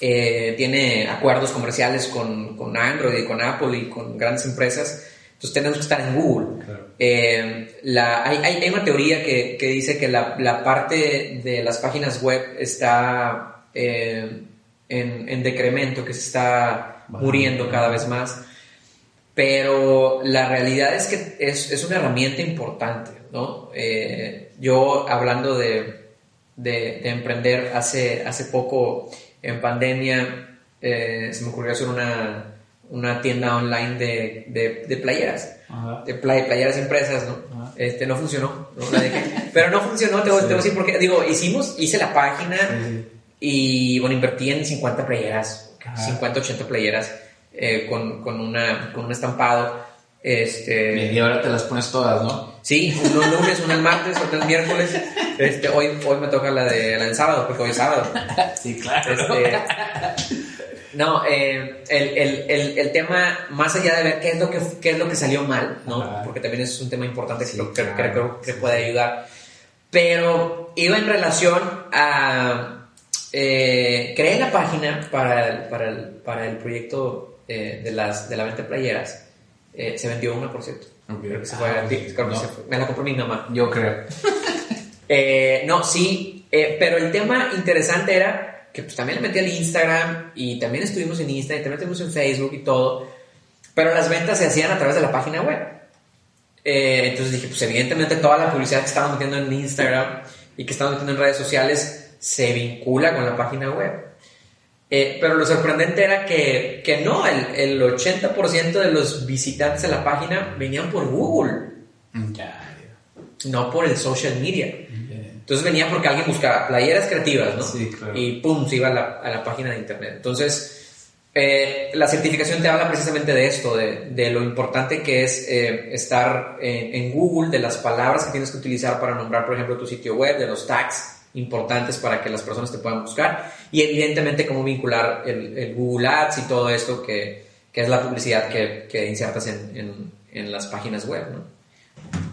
Eh, tiene acuerdos comerciales con, con, Android y con Apple y con grandes empresas. Entonces tenemos que estar en Google. Claro. Eh, la, hay, hay, una teoría que, que dice que la, la, parte de las páginas web está eh, en, en decremento, que se está muriendo cada vez más. Pero la realidad es que es, es una herramienta importante, ¿no? Eh, yo hablando de, de, de, emprender hace, hace poco en pandemia, eh, se me ocurrió hacer una, una tienda online de, de, de playeras, Ajá. de play, playeras impresas, ¿no? Este, no funcionó, ¿no? pero no funcionó, te voy, sí. te voy a decir porque, digo, hicimos, hice la página sí. y, bueno, invertí en 50 playeras, 50, 80 playeras eh, con, con, una, con un estampado. Este, y ahora te las pones todas, ¿no? Sí, uno el lunes, uno el martes, otro el miércoles. Este, hoy, hoy me toca la de la del sábado, porque hoy es sábado. [laughs] Sí, claro. Este, no, eh, el, el, el, el, tema, más allá de ver qué es lo que, qué es lo que salió mal, ¿no? Ajá. Porque también es un tema importante que, sí, creo, claro. que creo que puede ayudar. Pero iba en relación a eh, creé la página para el, para el, para el proyecto eh, de, las, de la venta de playeras. Eh, se vendió una, por cierto. Okay. Creo que se fue, ah, creo no. se fue. Me la compró mi mamá. Yo creo. [laughs] Eh, no, sí, eh, pero el tema interesante era que pues, también le metí al Instagram y también estuvimos en Instagram, y también estuvimos en Facebook y todo, pero las ventas se hacían a través de la página web. Eh, entonces dije, pues evidentemente toda la publicidad que estaban metiendo en Instagram y que estaban metiendo en redes sociales se vincula con la página web. Eh, pero lo sorprendente era que, que no, el, el 80% de los visitantes a la página venían por Google. Ya, No por el social media. Entonces venía porque alguien buscaba playeras creativas, ¿no? Sí, claro. Y pum, se iba a la, a la página de internet. Entonces, eh, la certificación te habla precisamente de esto, de, de lo importante que es eh, estar en, en Google, de las palabras que tienes que utilizar para nombrar, por ejemplo, tu sitio web, de los tags importantes para que las personas te puedan buscar y evidentemente cómo vincular el, el Google Ads y todo esto que, que es la publicidad que, que insertas en, en, en, las páginas web, ¿no?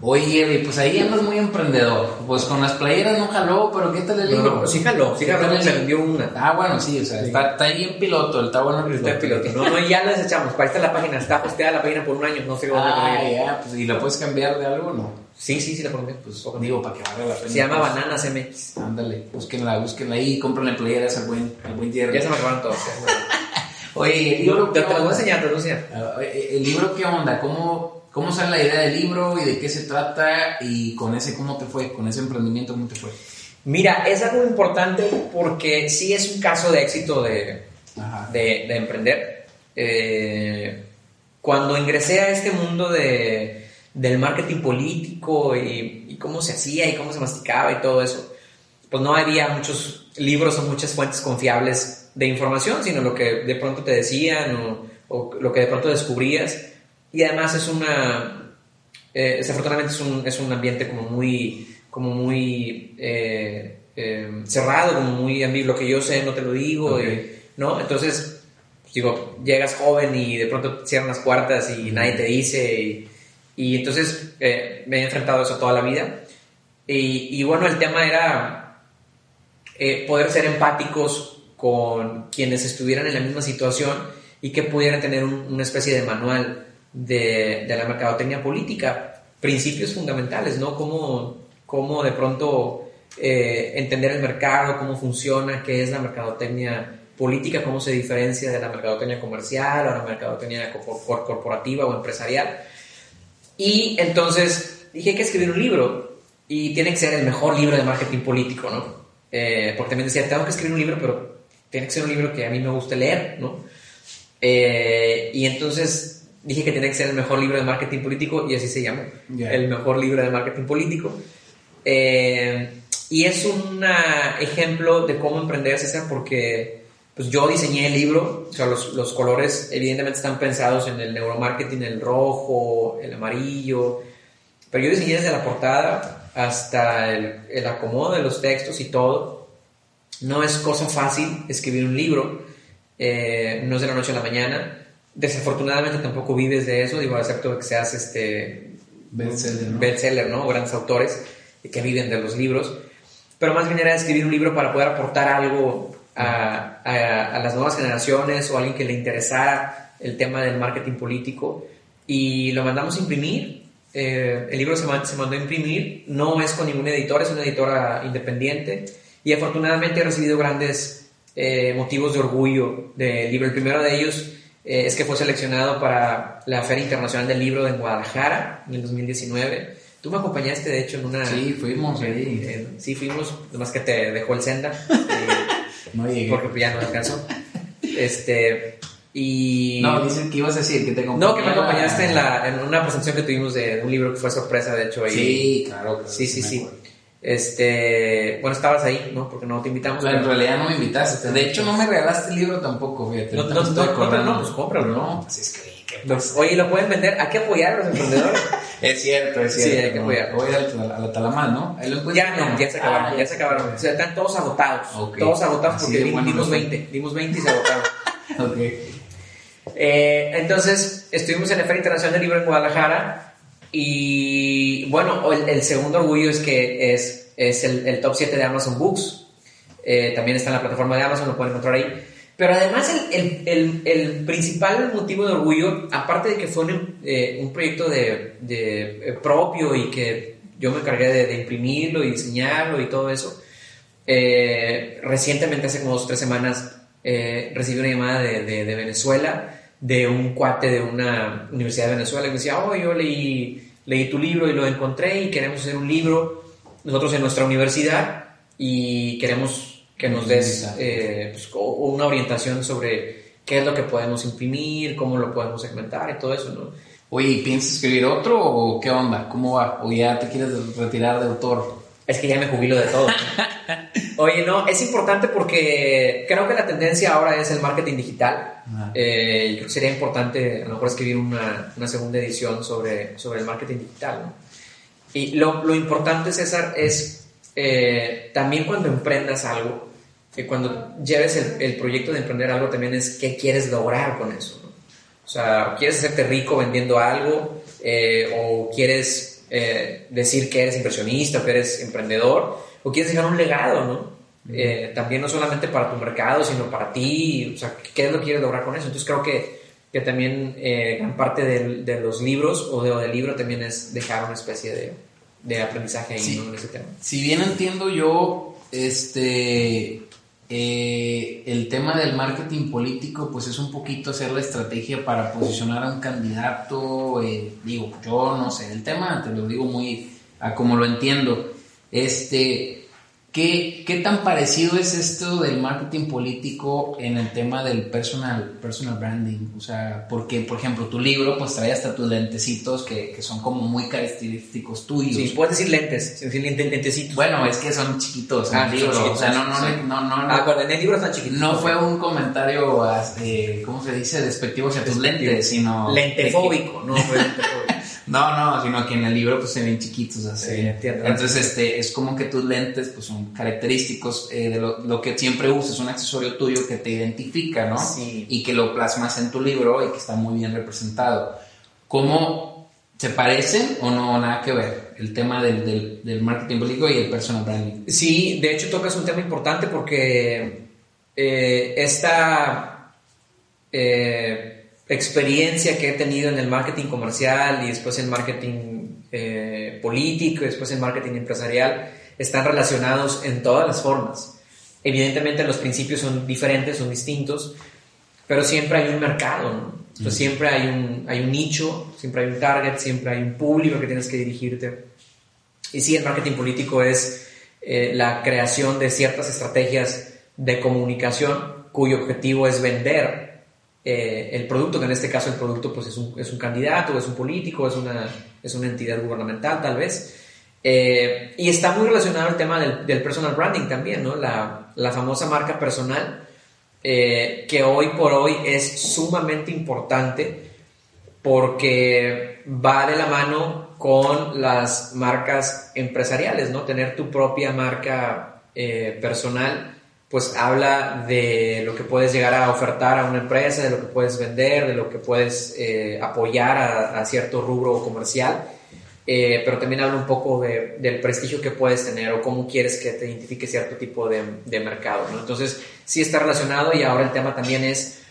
Oye, pues ahí andas muy emprendedor. Pues con las playeras no jaló, pero ¿qué tal el libro? No, no, sí jaló, sí jaló, se vendió una. Ah, bueno, sí, o sea, sí. Está, está, ahí en piloto, está bueno el piloto. piloto. No, no, ya lo desechamos, para esta la página, está posteada la página por un año, no sé cómo Ah, ya, pues, ¿y la puedes cambiar de algo no? Sí, sí, sí, la pongo Pues digo, para que valga la pena. Se llama Bananas MX. Ándale, búsquenla, búsquenla ahí, cómprenle playeras al buen, al buen tierra. Ya se me acabaron todos. [laughs] Oye, el libro. Te, te lo voy a enseñar, te lo voy a enseñar. Uh, ¿El libro qué onda? ¿Cómo, ¿Cómo sale la idea del libro y de qué se trata? Y con ese, ¿cómo te fue? Con ese emprendimiento, ¿cómo te fue? Mira, es algo importante porque sí es un caso de éxito de, de, de, emprender. Eh, cuando ingresé a este mundo de, del marketing político y, y, cómo se hacía y cómo se masticaba y todo eso, pues no había muchos libros o muchas fuentes confiables de información, sino lo que de pronto te decían o, o lo que de pronto descubrías. Y además es una, eh, desafortunadamente es un, es un ambiente como muy, como muy eh, eh, cerrado, como muy ambiguo, lo que yo sé no te lo digo, ¿no? Entonces, pues, digo, llegas joven y de pronto cierran las puertas y nadie te dice y, y entonces me he enfrentado a eso toda la vida. Y, y bueno, el tema era poder ser empáticos con quienes estuvieran en la misma situación y que pudieran tener una especie de manual de, de, la mercadotecnia política, principios fundamentales, ¿no? Cómo, cómo de pronto eh, entender el mercado, cómo funciona, qué es la mercadotecnia política, cómo se diferencia de la mercadotecnia comercial o la mercadotecnia corporativa o empresarial. Y entonces dije hay que escribir un libro y tiene que ser el mejor libro de marketing político, ¿no? Eh, porque también decía, tengo que escribir un libro, pero tiene que ser un libro que a mí me guste leer, ¿no? Eh, y entonces dije que tenía que ser el mejor libro de marketing político y así se llama, el mejor libro de marketing político. Eh, y es un ejemplo de cómo emprender, César, porque pues yo diseñé el libro, o sea, los, los, colores evidentemente están pensados en el neuromarketing, el rojo, el amarillo, pero yo diseñé desde la portada hasta el, el acomodo de los textos y todo. No es cosa fácil escribir un libro, eh, no es de la noche a la mañana. Desafortunadamente tampoco vives de eso, digo, excepto que seas este bestseller, ¿no? bestseller, ¿no? Grandes autores que viven de los libros. Pero más bien era escribir un libro para poder aportar algo a, a, a las nuevas generaciones o a alguien que le interesara el tema del marketing político. Y lo mandamos a imprimir. Eh, el libro se, se mandó a imprimir. No es con ningún editor, es una editora independiente. Y afortunadamente he recibido grandes eh, motivos de orgullo del libro. El primero de ellos eh, es que fue seleccionado para la Feria Internacional del Libro en Guadalajara en el 2019. Tú me acompañaste, de hecho, en una... Sí, fuimos ahí. Sí, fuimos, nomás que te dejó el senda. [laughs] no llegué. Porque ya no alcanzó. Este... Y... No, dicen que ibas a decir que te No, que me acompañaste en, la, en una presentación que tuvimos de un libro que fue sorpresa, de hecho. Ahí. Sí, claro. claro sí, sí, sí. Este, bueno, estabas ahí, ¿no? Porque no te invitamos. Pero en realidad no me invitaste. De hecho, no me regalaste el libro tampoco, fíjate. No, no, no, no, no, pues cómpralo, ¿no? Pues es que, pues, oye, lo pueden vender. Hay que apoyar a los emprendedores. Es cierto, es cierto. Sí, hay que. Voy a la, Talamán, ¿no? Ahí lo ya no, ya se acabaron, ah, ya, se acabaron. O sea, están todos agotados. Todos agotados porque dimos, bueno, dimos 20. Dimos 20 y se agotaron. [laughs] ok. Eh, entonces, estuvimos en la Feria Internacional del Libro en Guadalajara. Y bueno, el, el segundo orgullo es que es es el, el top 7 de Amazon Books. Eh, también está en la plataforma de Amazon, lo pueden encontrar ahí. Pero además el, el, el, principal motivo de orgullo, aparte de que fue un, eh, un proyecto de, de, eh, propio y que yo me encargué de, de, imprimirlo y diseñarlo y todo eso, recientemente, hace como dos o tres semanas, recibí una llamada de, de, Venezuela, de un cuate de una universidad de Venezuela, que decía, oh, yo leí, leí tu libro y lo encontré y queremos hacer un libro nosotros en nuestra universidad y queremos que nos des eh, pues, una orientación sobre qué es lo que podemos imprimir, cómo lo podemos segmentar y todo eso, ¿no? Oye, ¿piensas escribir otro o qué onda? ¿Cómo va? ¿O ya te quieres retirar de autor? Es que ya me jubilo de todo. [laughs] Oye, no, es importante porque creo que la tendencia ahora es el marketing digital. Eh, y creo que sería importante a lo mejor escribir una, una segunda edición sobre, sobre el marketing digital, ¿no? Y lo, lo importante, César, es eh, también cuando emprendas algo, que cuando lleves el, el, proyecto de emprender algo, también es qué quieres lograr con eso. ¿no? O sea, ¿quieres hacerte rico vendiendo algo? Eh, ¿O quieres eh, decir que eres inversionista o que eres emprendedor? ¿O quieres dejar un legado, no? Eh, también no solamente para tu mercado, sino para ti, o sea, ¿qué es lo que quieres lograr con eso? Entonces creo que, que también eh, gran parte de, de, los libros o de, del libro también es dejar una especie de, de aprendizaje ahí sí. ¿no? en ese tema. Si bien entiendo yo, este, eh, el tema del marketing político, pues es un poquito hacer la estrategia para posicionar a un candidato, eh, digo, yo no sé el tema, te lo digo muy a como lo entiendo. Este, ¿Qué, ¿Qué tan parecido es esto del marketing político en el tema del personal, personal branding? O sea, porque, por ejemplo, tu libro pues trae hasta tus lentecitos que, que son como muy característicos tuyos. Sí, puedes decir lentes, decir lentecitos. Bueno, es que son chiquitos en Ah, el libro. o sea, no, no, no, no, no, Ah, bueno, en el libro están chiquitos. no fue un comentario, eh, ¿cómo se dice? Despectivo hacia tus lentes, sino... Lentefóbico, no fue lentefóbico. No, no, sino que en el libro pues se ven chiquitos así. Sí, entiendo. Entonces, este, es como que tus lentes pues son característicos eh, de lo, lo que siempre usas, un accesorio tuyo que te identifica, ¿no? Sí. Y que lo plasmas en tu libro y que está muy bien representado. ¿Cómo se parecen o no nada que ver el tema del, del, del marketing político y el personal branding? Sí, de hecho tocas un tema importante porque eh, esta eh, experiencia que he tenido en el marketing comercial y después en marketing eh, político y después en marketing empresarial están relacionados en todas las formas. Evidentemente los principios son diferentes, son distintos, pero siempre hay un mercado, ¿no? O sea, siempre hay un, hay un nicho, siempre hay un target, siempre hay un público que tienes que dirigirte. Y sí, el marketing político es eh, la creación de ciertas estrategias de comunicación cuyo objetivo es vender eh, el producto, que en este caso el producto pues, es, un, es un candidato, es un político, es una, es una entidad gubernamental tal vez. Eh, y está muy relacionado al tema del, del personal branding también, ¿no? La, la famosa marca personal, eh, que hoy por hoy es sumamente importante porque va de la mano con las marcas empresariales, ¿no? Tener tu propia marca personal, pues habla de lo que puedes llegar a ofertar a una empresa, de lo que puedes vender, de lo que puedes eh, apoyar a, cierto rubro comercial, eh, pero también habla un poco de, del prestigio que puedes tener o cómo quieres que te identifique cierto tipo de, mercado. Entonces, sí está relacionado y ahora el tema también es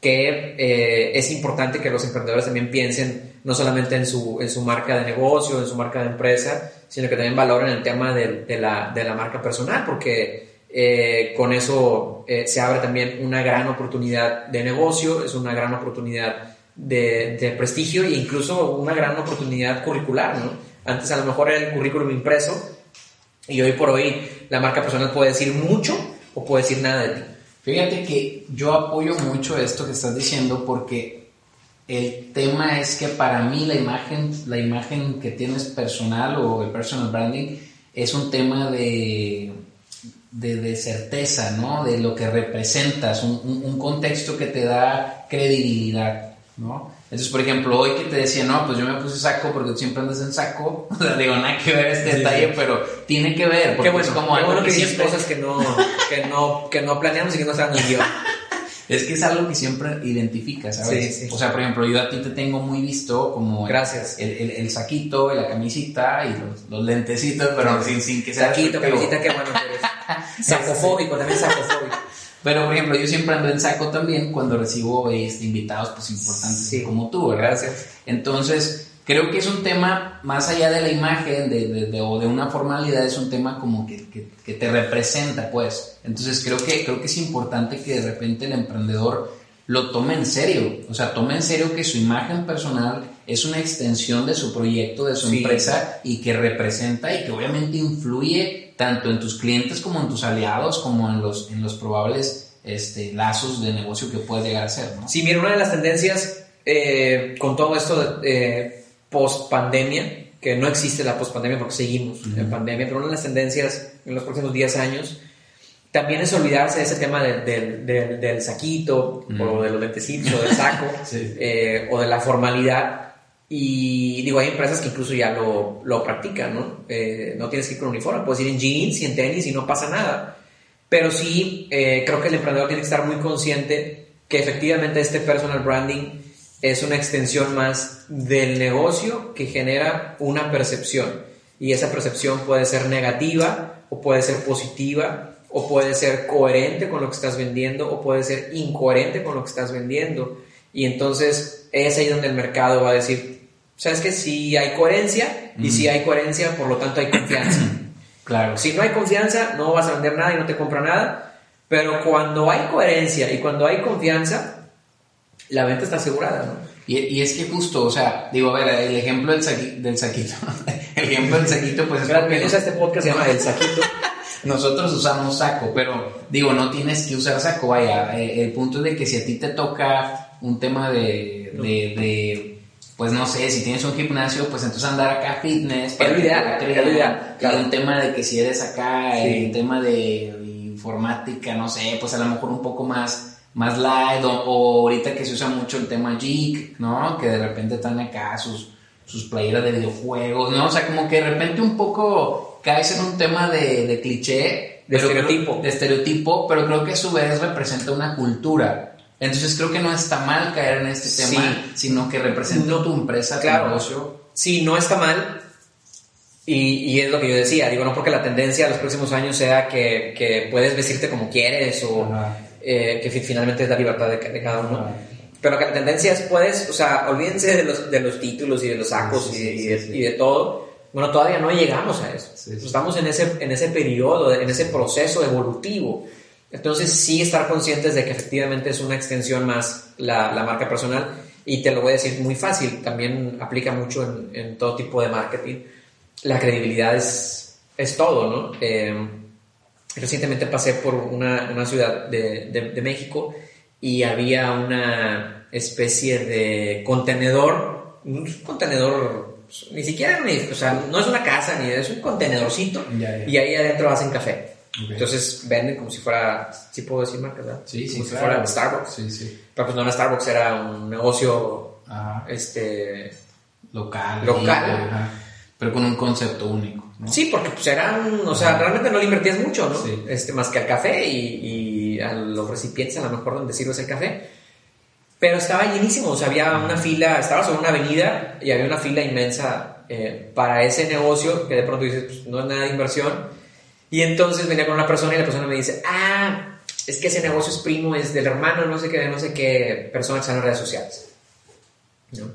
que eh, es importante que los emprendedores también piensen no solamente en su, en su marca de negocio, en su marca de empresa, sino que también valoren el tema de, de, la, la, marca personal, porque eh, con eso eh, se abre también una gran oportunidad de negocio, es una gran oportunidad de, de, prestigio e incluso una gran oportunidad curricular. ¿no? Antes a lo mejor era el currículum impreso y hoy por hoy la marca personal puede decir mucho o puede decir nada de ti. Fíjate que yo apoyo mucho esto que estás diciendo porque el tema es que para mí la imagen, la imagen que tienes personal o el personal branding es un tema de, de, de certeza, ¿no? De lo que representas, un, un, un, contexto que te da credibilidad, ¿no? Entonces, por ejemplo, hoy que te decía, no, pues yo me puse saco porque tú siempre andas en saco, [laughs] o sea, digo, nada que ver este sí, detalle, sí. pero tiene que ver, porque bueno, es como algo bueno que, que siempre... cosas que no, que, no, que no planeamos y que no están en guion. [laughs] Es que es algo que siempre identificas, ¿sabes? Sí, sí. O sea, por ejemplo, yo a ti te tengo muy visto como Gracias. El, el, el saquito, la camisita y los, los lentecitos, pero sin, sin que sea Saquito, camisita, qué bueno que eres. [laughs] Sacofóbico, también sacofóbico. Pero, por ejemplo, yo siempre ando en saco también cuando recibo este, invitados pues importantes como tú, ¿verdad? Gracias. Entonces, creo que es un tema, más allá de la imagen de, de, de, o de una formalidad, es un tema como que, que, que, te representa, pues. Entonces, creo que, creo que es importante que de repente el emprendedor lo tome en serio. O sea, tome en serio que su imagen personal es una extensión de su proyecto, de su Sí. empresa y que representa y que obviamente influye tanto en tus clientes como en tus aliados, como en los, en los probables este, lazos de negocio que puedes llegar a ser, ¿no? Sí, mira, una de las tendencias eh, con todo esto de post pandemia, que no existe la post pandemia porque seguimos Ujú. en pandemia, pero una de las tendencias en los próximos 10 años también es olvidarse de ese tema del, del, del, del saquito o de los lentecitos o del saco [laughs] Sí. eh, o de la formalidad. Y digo, hay empresas que incluso ya lo, lo practican, ¿no? Eh, no tienes que ir con uniforme, puedes ir en jeans y en tenis y no pasa nada. Pero sí, eh, creo que el emprendedor tiene que estar muy consciente que efectivamente este personal branding es una extensión más del negocio que genera una percepción. Y esa percepción puede ser negativa o puede ser positiva o puede ser coherente con lo que estás vendiendo o puede ser incoherente con lo que estás vendiendo. Y entonces es ahí donde el mercado va a decir, ¿sabes qué? Si hay coherencia y si hay coherencia, por lo tanto hay confianza. [clears throat] Claro. Si no hay confianza, no vas a vender nada y no te compra nada. Pero cuando hay coherencia y cuando hay confianza, la venta está asegurada, ¿no? Y, y es que justo, o sea, digo, a ver, el ejemplo del, saqui- del saquito, [laughs] el ejemplo del saquito, pues es porque- Bienvenidos a este podcast se llama El Saquito. nosotros usamos saco, pero digo, no tienes que usar saco, vaya, eh, el punto es de que si a ti te toca un tema de, de, pues no sé, si tienes un gimnasio, pues entonces andar acá fitness, para ideal, ideal, claro. un tema de que si eres acá, el tema de informática, no sé, pues a lo mejor un poco más más light, o, ahorita que se usa mucho el tema geek, ¿no? Que de repente están acá sus, sus playeras de videojuegos, ¿no? O sea, como que de repente un poco caes en un tema de, de cliché. De estereotipo. de estereotipo, pero creo que a su vez representa una cultura. Entonces creo que no está mal caer en este tema, sino que representa tu empresa, tu negocio. Sí, no está mal. Y, y, es lo que yo decía, digo, no porque la tendencia a los próximos años sea que, que puedes vestirte como quieres o eh, que finalmente es la libertad de, cada uno. Pero que la tendencia es, puedes, o sea, olvídense de los, de los títulos y de los sacos y, de, todo. Bueno, todavía no llegamos a eso. Estamos en ese, en ese periodo, en ese proceso evolutivo. Entonces, sí estar conscientes de que efectivamente es una extensión más la, la marca personal. Y te lo voy a decir muy fácil, también aplica mucho en, en todo tipo de marketing. La credibilidad es, es todo, ¿no? Eh, Recientemente pasé por una, una ciudad de, de, México y había una especie de contenedor, un contenedor, ni siquiera, o sea, no es una casa, ni es un contenedorcito, y ahí adentro hacen café. Entonces venden como si fuera, ¿sí puedo decir marca, verdad? Sí, sí, como si fuera Starbucks. Sí, sí. Pero pues no era Starbucks, era un negocio, este... Local. Local. pero con un concepto único. Sí, porque pues eran, o sea, realmente no le invertías mucho, ¿no? Este, más que al café y, a los recipientes a lo mejor donde sirves el café. Pero estaba llenísimo, o sea, había una fila, estaba sobre una avenida y había una fila inmensa eh, para ese negocio que de pronto dices, pues no es nada de inversión. Y entonces venía con una persona y la persona me dice, ah, es que ese negocio es primo, es del hermano, no sé qué, no sé qué persona que está en redes sociales. ¿no?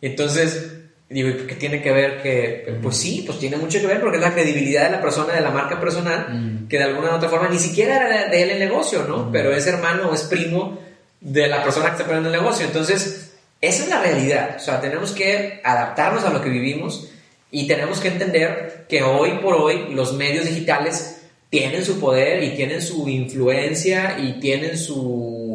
Entonces, Digo, ¿y qué tiene que ver que.? Pues sí, pues tiene mucho que ver porque es la credibilidad de la persona, de la marca personal, que de alguna u otra forma ni siquiera era de él el negocio, ¿no? Pero es hermano o es primo de la persona que está poniendo el negocio. Entonces, esa es la realidad. O sea, tenemos que adaptarnos a lo que vivimos y tenemos que entender que hoy por hoy los medios digitales tienen su poder y tienen su influencia y tienen su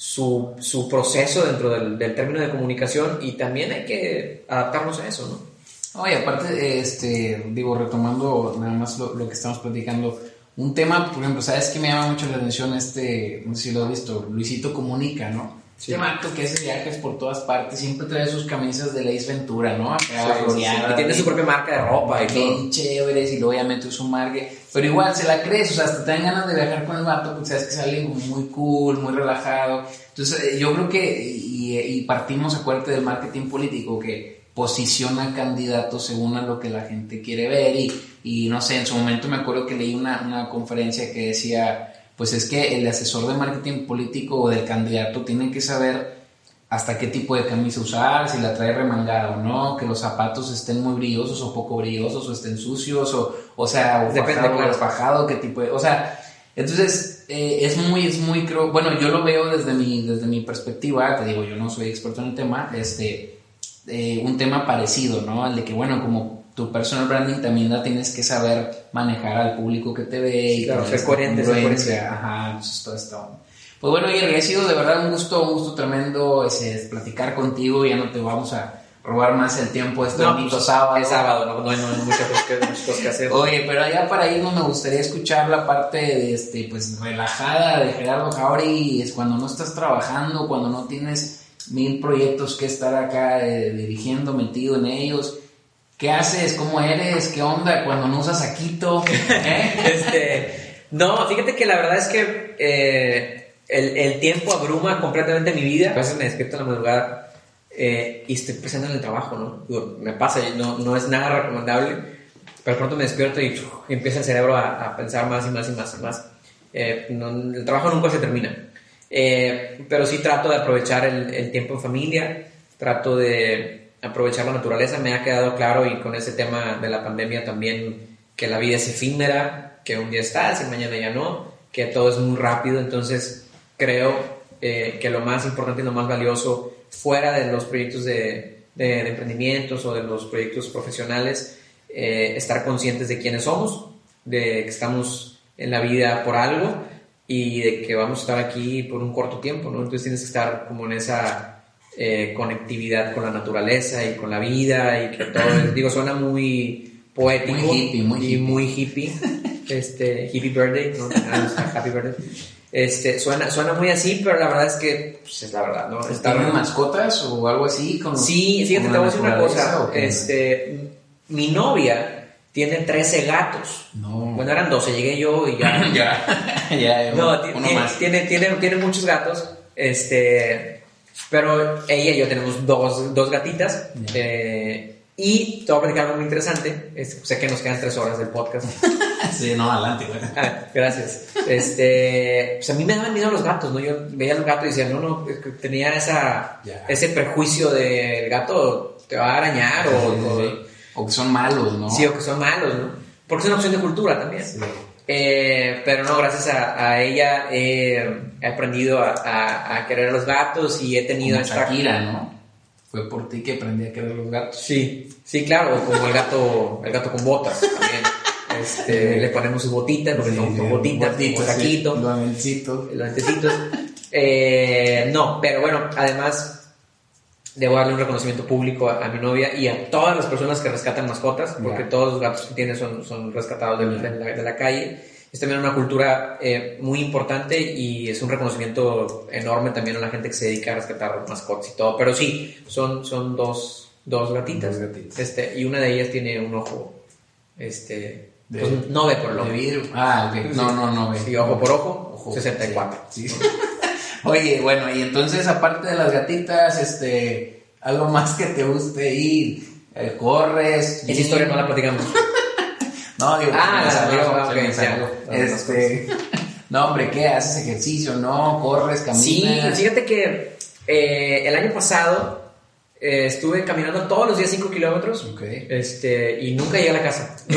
su, su proceso dentro del, del, término de comunicación y también hay que adaptarnos a eso, ¿no? Oye, aparte, este, digo, retomando nada más lo, lo, que estamos platicando, un tema, por ejemplo, ¿sabes que me llama mucho la atención este, no sé si lo has visto, Luisito Comunica, ¿no? Sí. Este que hace viajes por todas partes, siempre trae sus camisas de Lace Ventura, ¿no? Acá, sí, y tiene su propia marca de ropa y todo. chéveres, y luego obviamente usa un marque. Pero igual se la crees, o sea, hasta te dan ganas de viajar con el vato, porque sabes que es alguien muy cool, muy relajado. Entonces, eh, yo creo que, y, y partimos, acuérdate del marketing político, que posiciona candidatos según a lo que la gente quiere ver. Y, y no sé, en su momento me acuerdo que leí una, una conferencia que decía pues es que el asesor de marketing político o del candidato tiene que saber hasta qué tipo de camisa usar, si la trae remangada o no, que los zapatos estén muy brillosos o poco brillosos o estén sucios o, o sea, o Depende, bajado, qué tipo de, o sea, entonces eh, es muy, es muy, creo, bueno, yo lo veo desde mi, desde mi perspectiva, te digo, yo no soy experto en el tema, este, eh, un tema parecido, ¿no? El de que, bueno, como tu personal branding también la tienes que saber manejar al público que te ve y claro, ser coherente, Ajá, pues todo esto. Pues bueno, Jerry, ha sido de verdad un gusto, un gusto tremendo ese, platicar contigo. Ya no te vamos a robar más el tiempo este no, pues, sábado. Es sábado, no, no, hay muchas cosas que, hacer. [laughs] Oye, pero allá para irnos me gustaría escuchar la parte de este, pues relajada de Gerardo Jauri, es cuando no estás trabajando, cuando no tienes mil proyectos que estar acá eh, dirigiendo, metido en ellos. ¿Qué haces? ¿Cómo eres? ¿Qué onda cuando no usas Aquito? ¿Eh? [laughs] este, no, fíjate que la verdad es que eh, el, el, tiempo abruma completamente mi vida. A veces me despierto en la madrugada eh, y estoy pensando en el trabajo, ¿no? me pasa, no, no es nada recomendable, pero pronto me despierto y, empieza el cerebro a, pensar más y más y más y más. el trabajo nunca se termina. pero sí trato de aprovechar el, el tiempo en familia, trato de aprovechar la naturaleza. Me ha quedado claro y con ese tema de la pandemia también que la vida es efímera, que un día estás y mañana ya no, que todo es muy rápido. Entonces creo eh, que lo más importante y lo más valioso fuera de los proyectos de, emprendimientos o de los proyectos profesionales, eh, estar conscientes de quiénes somos, de que estamos en la vida por algo y de que vamos a estar aquí por un corto tiempo, ¿no? Entonces tienes que estar como en esa eh, conectividad con la naturaleza y con la vida y que todo, es- digo, suena muy poético Muy hippie, muy y hippie. muy hippie, este, hippie birthday, ¿no? [laughs] Ah, Happy birthday. Este, suena, suena muy así, pero la verdad es que pues, es la verdad, ¿no? Estar- ¿Tienen mascotas o algo así? Con los- Sí, fíjate, te voy a decir una cosa. Este, mi novia tiene 13 gatos. No. Bueno, eran 12, llegué yo y ya. [laughs] ya, ya, no, ti- uno tiene, más. tiene, tiene, tiene muchos gatos. Este, pero ella y yo tenemos dos, dos gatitas. Eh, y te voy a platicar algo muy interesante. Este, sé que nos quedan tres horas del podcast. [laughs] Sí, no, adelante, güey. Ah, gracias. Este, pues a mí me daban miedo los gatos, ¿no? Yo veía los gatos y decía, no, no, es tenía esa, Ya. ese prejuicio del gato te va a arañar o, o- O que son malos, ¿no? sí, o que son malos, ¿no? Porque es una opción de cultura también. Sí. Eh, pero no, gracias a, a ella eh, he aprendido a, a- a querer a los gatos y he tenido Como esta... Shakira, ¿no? Fue por ti que aprendí a querer los gatos. Sí, sí, claro, como el gato, el gato con botas también. Este, le ponemos sus botitas, porque son son botitas, Botitas, como sí. Los amencitos. los antecitos. Eh, no, pero bueno, además debo darle un reconocimiento público a, a mi novia y a todas las personas que rescatan mascotas, porque Ya. todos los gatos que tiene son, son rescatados de, de la, de la calle. Es también una cultura eh, muy importante y es un reconocimiento enorme también a la gente que se dedica a rescatar mascotas y todo. Pero sí, son, son dos, dos gatitas. Dos gatitas. Este, y una de ellas tiene un ojo. Este, De- pues, no ve por ojo. De vidrio. Ah, ok. No, no, no, güey. Sí, ojo por ojo, Ojo. 64. Sí. sí. [laughs] Oye, bueno, y entonces, aparte de las gatitas, este, algo más que te guste ir, Eh, corres. Esa historia no la platicamos. [laughs] No, digo, Ah, me salió, salió, se ok, me ya. salió. Este, [laughs] no, hombre, ¿qué? ¿Haces ejercicio? ¿No? ¿Corres? Sí, ¿Caminas? fíjate que eh, el año pasado eh, estuve caminando todos los días 5 kilómetros Ok. este, y nunca llegué a la casa. [laughs]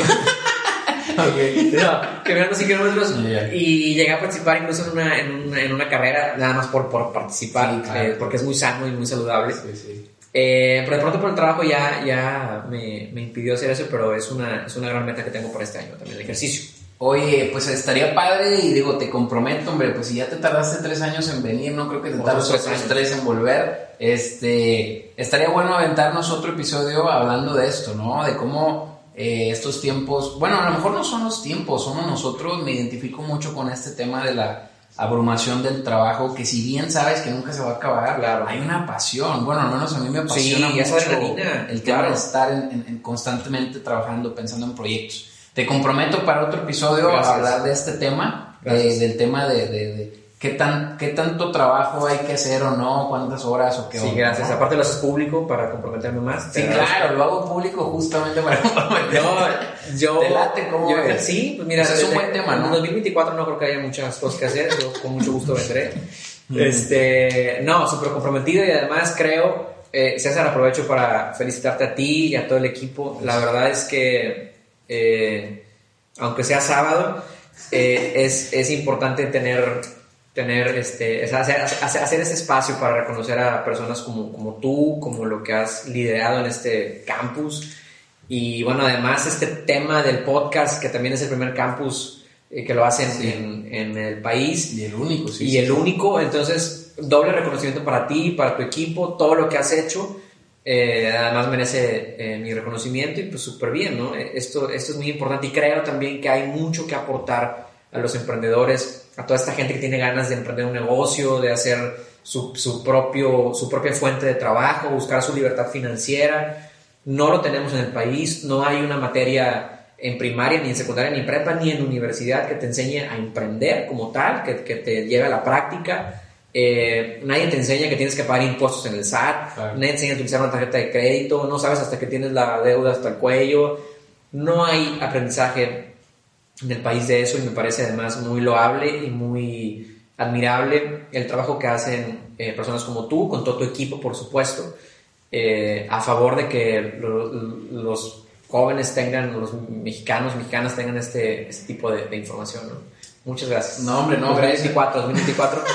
Ok. [laughs] No, caminando 5 kilómetros y llegué a participar incluso en una, en una, en una carrera, nada más por, por participar, Sí, claro. eh, porque es muy sano y muy saludable. Sí, sí. Eh, pero de pronto por el trabajo ya, ya me, me impidió hacer eso, pero es una, es una gran meta que tengo para este año también, el ejercicio. Oye, pues estaría padre y digo, te comprometo, hombre, pues si ya te tardaste tres años en venir, no creo que te tardes tres otros años. tres en volver. Este, estaría bueno aventarnos otro episodio hablando de esto, ¿no? De cómo eh, estos tiempos, bueno, a lo mejor no son los tiempos, somos nosotros, me identifico mucho con este tema de la abrumación del trabajo, que si bien sabes que nunca se va a acabar, Claro. hay una pasión, bueno, al menos a mí me apasiona mucho adrenalina, el tema claro. de estar en- en- en constantemente trabajando, pensando en proyectos. Te comprometo para otro episodio Gracias. a hablar de este tema, Gracias. del tema de, de- de qué, tan, qué tanto trabajo hay que hacer o no, cuántas horas o qué Sí, onda, gracias. ¿no? Aparte lo haces público para comprometerme más. Sí, claro, lo hago público justamente para [laughs] comprometer. Yo, yo, ¿Te late? ¿Cómo yo- ves? Sí, pues mira, Pues es un buen tema, ¿no? En 2024 no creo que haya muchas cosas que hacer, yo con mucho gusto vendré. Este, no, súper comprometido y además creo, eh, César, aprovecho para felicitarte a ti y a todo el equipo. La verdad es que, eh, aunque sea sábado, eh, es, es importante tener, tener este, es hacer, hacer, ese espacio para reconocer a personas como, como tú, como lo que has liderado en este campus. Y bueno, además este tema del podcast, que también es el primer campus eh, que lo hacen Sí. en, en el país Y el único, sí. y sí, el sí. único, entonces doble reconocimiento para ti, para tu equipo, todo lo que has hecho, eh, además merece eh, mi reconocimiento y pues súper bien, ¿no? Esto, esto es muy importante y creo también que hay mucho que aportar a los emprendedores, a toda esta gente que tiene ganas de emprender un negocio, de hacer su, su propio, su propia fuente de trabajo, buscar su libertad financiera. No lo tenemos en el país, no hay una materia en primaria, ni en secundaria, ni en prepa, ni en universidad que te enseñe a emprender como tal, que, que te lleve a la práctica. Eh, nadie te enseña que tienes que pagar impuestos en el SAT, Claro. nadie te enseña a utilizar una tarjeta de crédito, no sabes hasta que tienes la deuda hasta el cuello. No hay aprendizaje en el país de eso y me parece además muy loable y muy admirable el trabajo que hacen eh, personas como tú, con todo tu equipo, por supuesto, eh, a favor de que lo- los jóvenes tengan, los mexicanos, mexicanas tengan este, este tipo de, de información. ¿no? Muchas gracias. No, hombre, no, gracias. 2024, 2024. [laughs]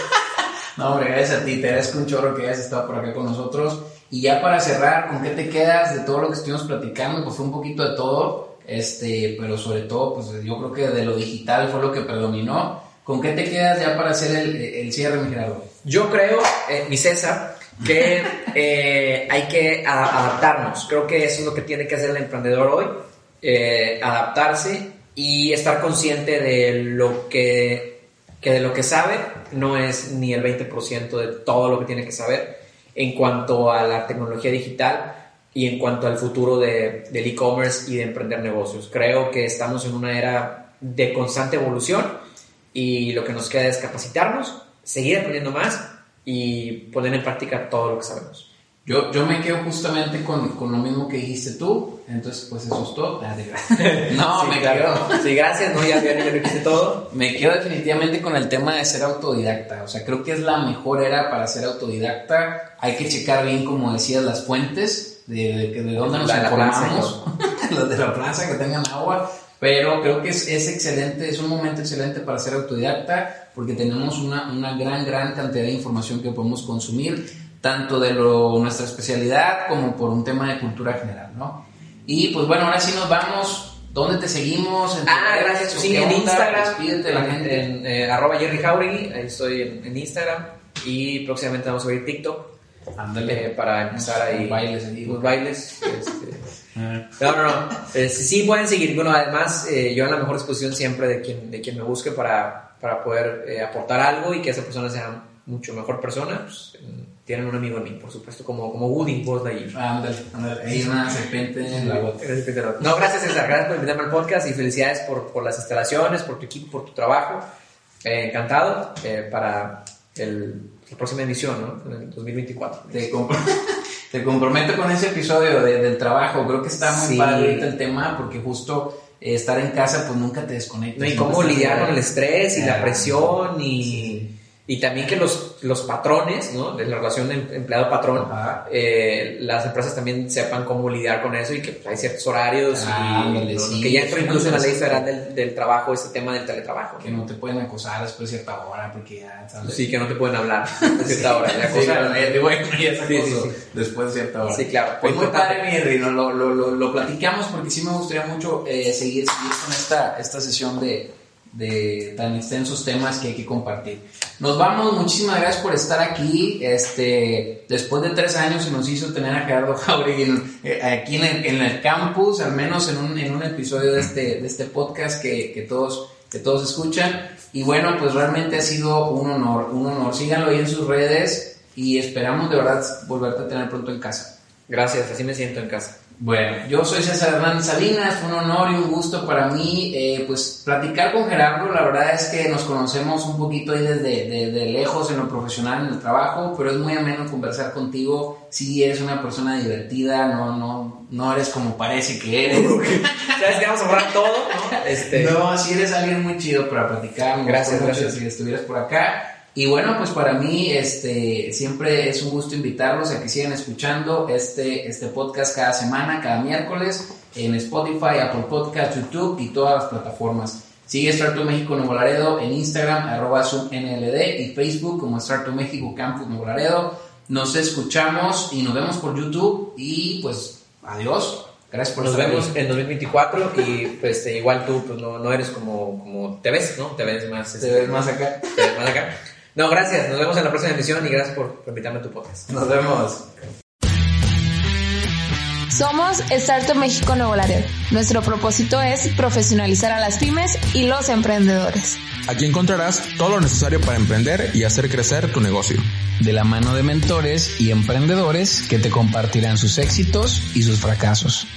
No, hombre, gracias a ti. Te agradezco un chorro que hayas estado por acá con nosotros. Y ya para cerrar, ¿con qué te quedas de todo lo que estuvimos platicando? Pues fue un poquito de todo. Este, pero sobre todo, pues yo creo que de lo digital fue lo que predominó. ¿Con qué te quedas ya para hacer el, el cierre, mi Gerardo? Yo creo, eh, mi César, que eh, hay que adaptarnos. Creo que eso es lo que tiene que hacer el emprendedor hoy, eh, adaptarse y estar consciente de lo que, que de lo que sabe no es ni el 20% de todo lo que tiene que saber en cuanto a la tecnología digital y en cuanto al futuro de, del e-commerce y de emprender negocios. Creo que estamos en una era de constante evolución y lo que nos queda es capacitarnos, seguir aprendiendo más y poner en práctica todo lo que sabemos. Yo, yo me quedo justamente con, con, lo mismo que dijiste tú, entonces pues eso es todo. Ah, [laughs] no, me quedo. Sí, gracias, no, ya, ya, dijiste todo. Me quedo definitivamente con el tema de ser autodidacta, o sea, creo que es la mejor era para ser autodidacta. Hay que checar bien, como decías, las fuentes, de, de, de dónde nos la informamos, [laughs] los de la plaza que tengan agua, pero creo que es, es, excelente, es un momento excelente para ser autodidacta porque tenemos una, una gran, gran cantidad de información que podemos consumir tanto de lo, nuestra especialidad como por un tema de cultura general, ¿no? Y pues bueno, ahora sí nos vamos. ¿Dónde te seguimos? ah, gracias. Sí, en Instagram. Despídete la gente. En, eh, arroba Jerry Jauregui, ahí estoy en, Instagram. Y próximamente vamos a ver TikTok. Ándale. Eh, para empezar ahí. bailes bailes. Este, ah. [laughs] no, no, no. Eh, sí, pueden seguir. Bueno, además, yo en la mejor disposición siempre de quien, de quien me busque para, para poder aportar algo y que esa persona sea mucho mejor persona. Pues, tienen un amigo en mí, por supuesto, como, como Woody, vos de ahí. Ah, ándale, ándale. Hay una serpiente en la bota. No, gracias César, gracias por invitarme al podcast y felicidades por, por las instalaciones, por tu equipo, por tu trabajo. Eh, encantado eh, para el, la próxima edición, ¿no? En el 2024. Te, [laughs] te comprometo con ese episodio de, del trabajo. Creo que está muy sí. padre el tema porque justo eh, estar en casa pues nunca te desconectas. No, y cómo lidiar con el estrés y la presión y... Sí y también que los, los patrones, ¿no? De la relación de empleado-patrón, eh, las empresas también sepan cómo lidiar con eso y que hay ciertos horarios ah, y sí, que ya entra incluso en la ley federal del, del, trabajo ese tema del teletrabajo. Que no te pueden acosar después de cierta hora porque ya, ¿sabes? Sí, que no te pueden hablar [laughs] a cierta hora. De sí, de y esa sí, cosa después de cierta hora. Sí, claro. Pues muy padre, mi Rino, lo, lo, lo, lo, platicamos porque sí me gustaría mucho eh, seguir, seguir con esta, esta sesión de de tan extensos temas que hay que compartir. Nos vamos, muchísimas gracias por estar aquí. Este, después de tres años se nos hizo tener a Gerardo Jauregui eh, aquí en el, en el, campus, al menos en un, en un episodio de este, de este podcast que, que, todos, que todos escuchan. Y bueno, pues realmente ha sido un honor, un honor. Síganlo ahí en sus redes y esperamos de verdad volverte a tener pronto en casa. Gracias, así me siento en casa. Bueno, yo soy César Hernández Salinas, fue un honor y un gusto para mí eh, pues platicar con Gerardo, la verdad es que nos conocemos un poquito ahí desde de, lejos en lo profesional, en el trabajo, pero es muy ameno conversar contigo, si eres una persona divertida, no, no, no eres como parece que eres. [laughs] Sabes que vamos a hablar todo, ¿no? Este... No, si eres alguien muy chido para platicar, gracias, gracias. si estuvieras por acá. Y bueno, pues para mí este, siempre es un gusto invitarlos a que sigan escuchando este, este podcast cada semana, cada miércoles, en Spotify, Apple Podcast, YouTube y todas las plataformas. Sigue Startup México Nuevo Laredo en Instagram, arroba NLD y Facebook como Startup México Campus Nuevo Laredo. Nos escuchamos y nos vemos por YouTube y pues adiós. Gracias por Nos vemos en 2024 y pues igual tú pues, no, no eres como, como te ves, ¿no? Te ves más... Te ves más acá. Te ves más acá. No, gracias. Nos vemos en la próxima emisión y gracias por, invitarme a tu podcast. Nos vemos. Somos Startup México Nuevo Laredo. Nuestro propósito es profesionalizar a las pymes y los emprendedores. Aquí encontrarás todo lo necesario para emprender y hacer crecer tu negocio. De la mano de mentores y emprendedores que te compartirán sus éxitos y sus fracasos.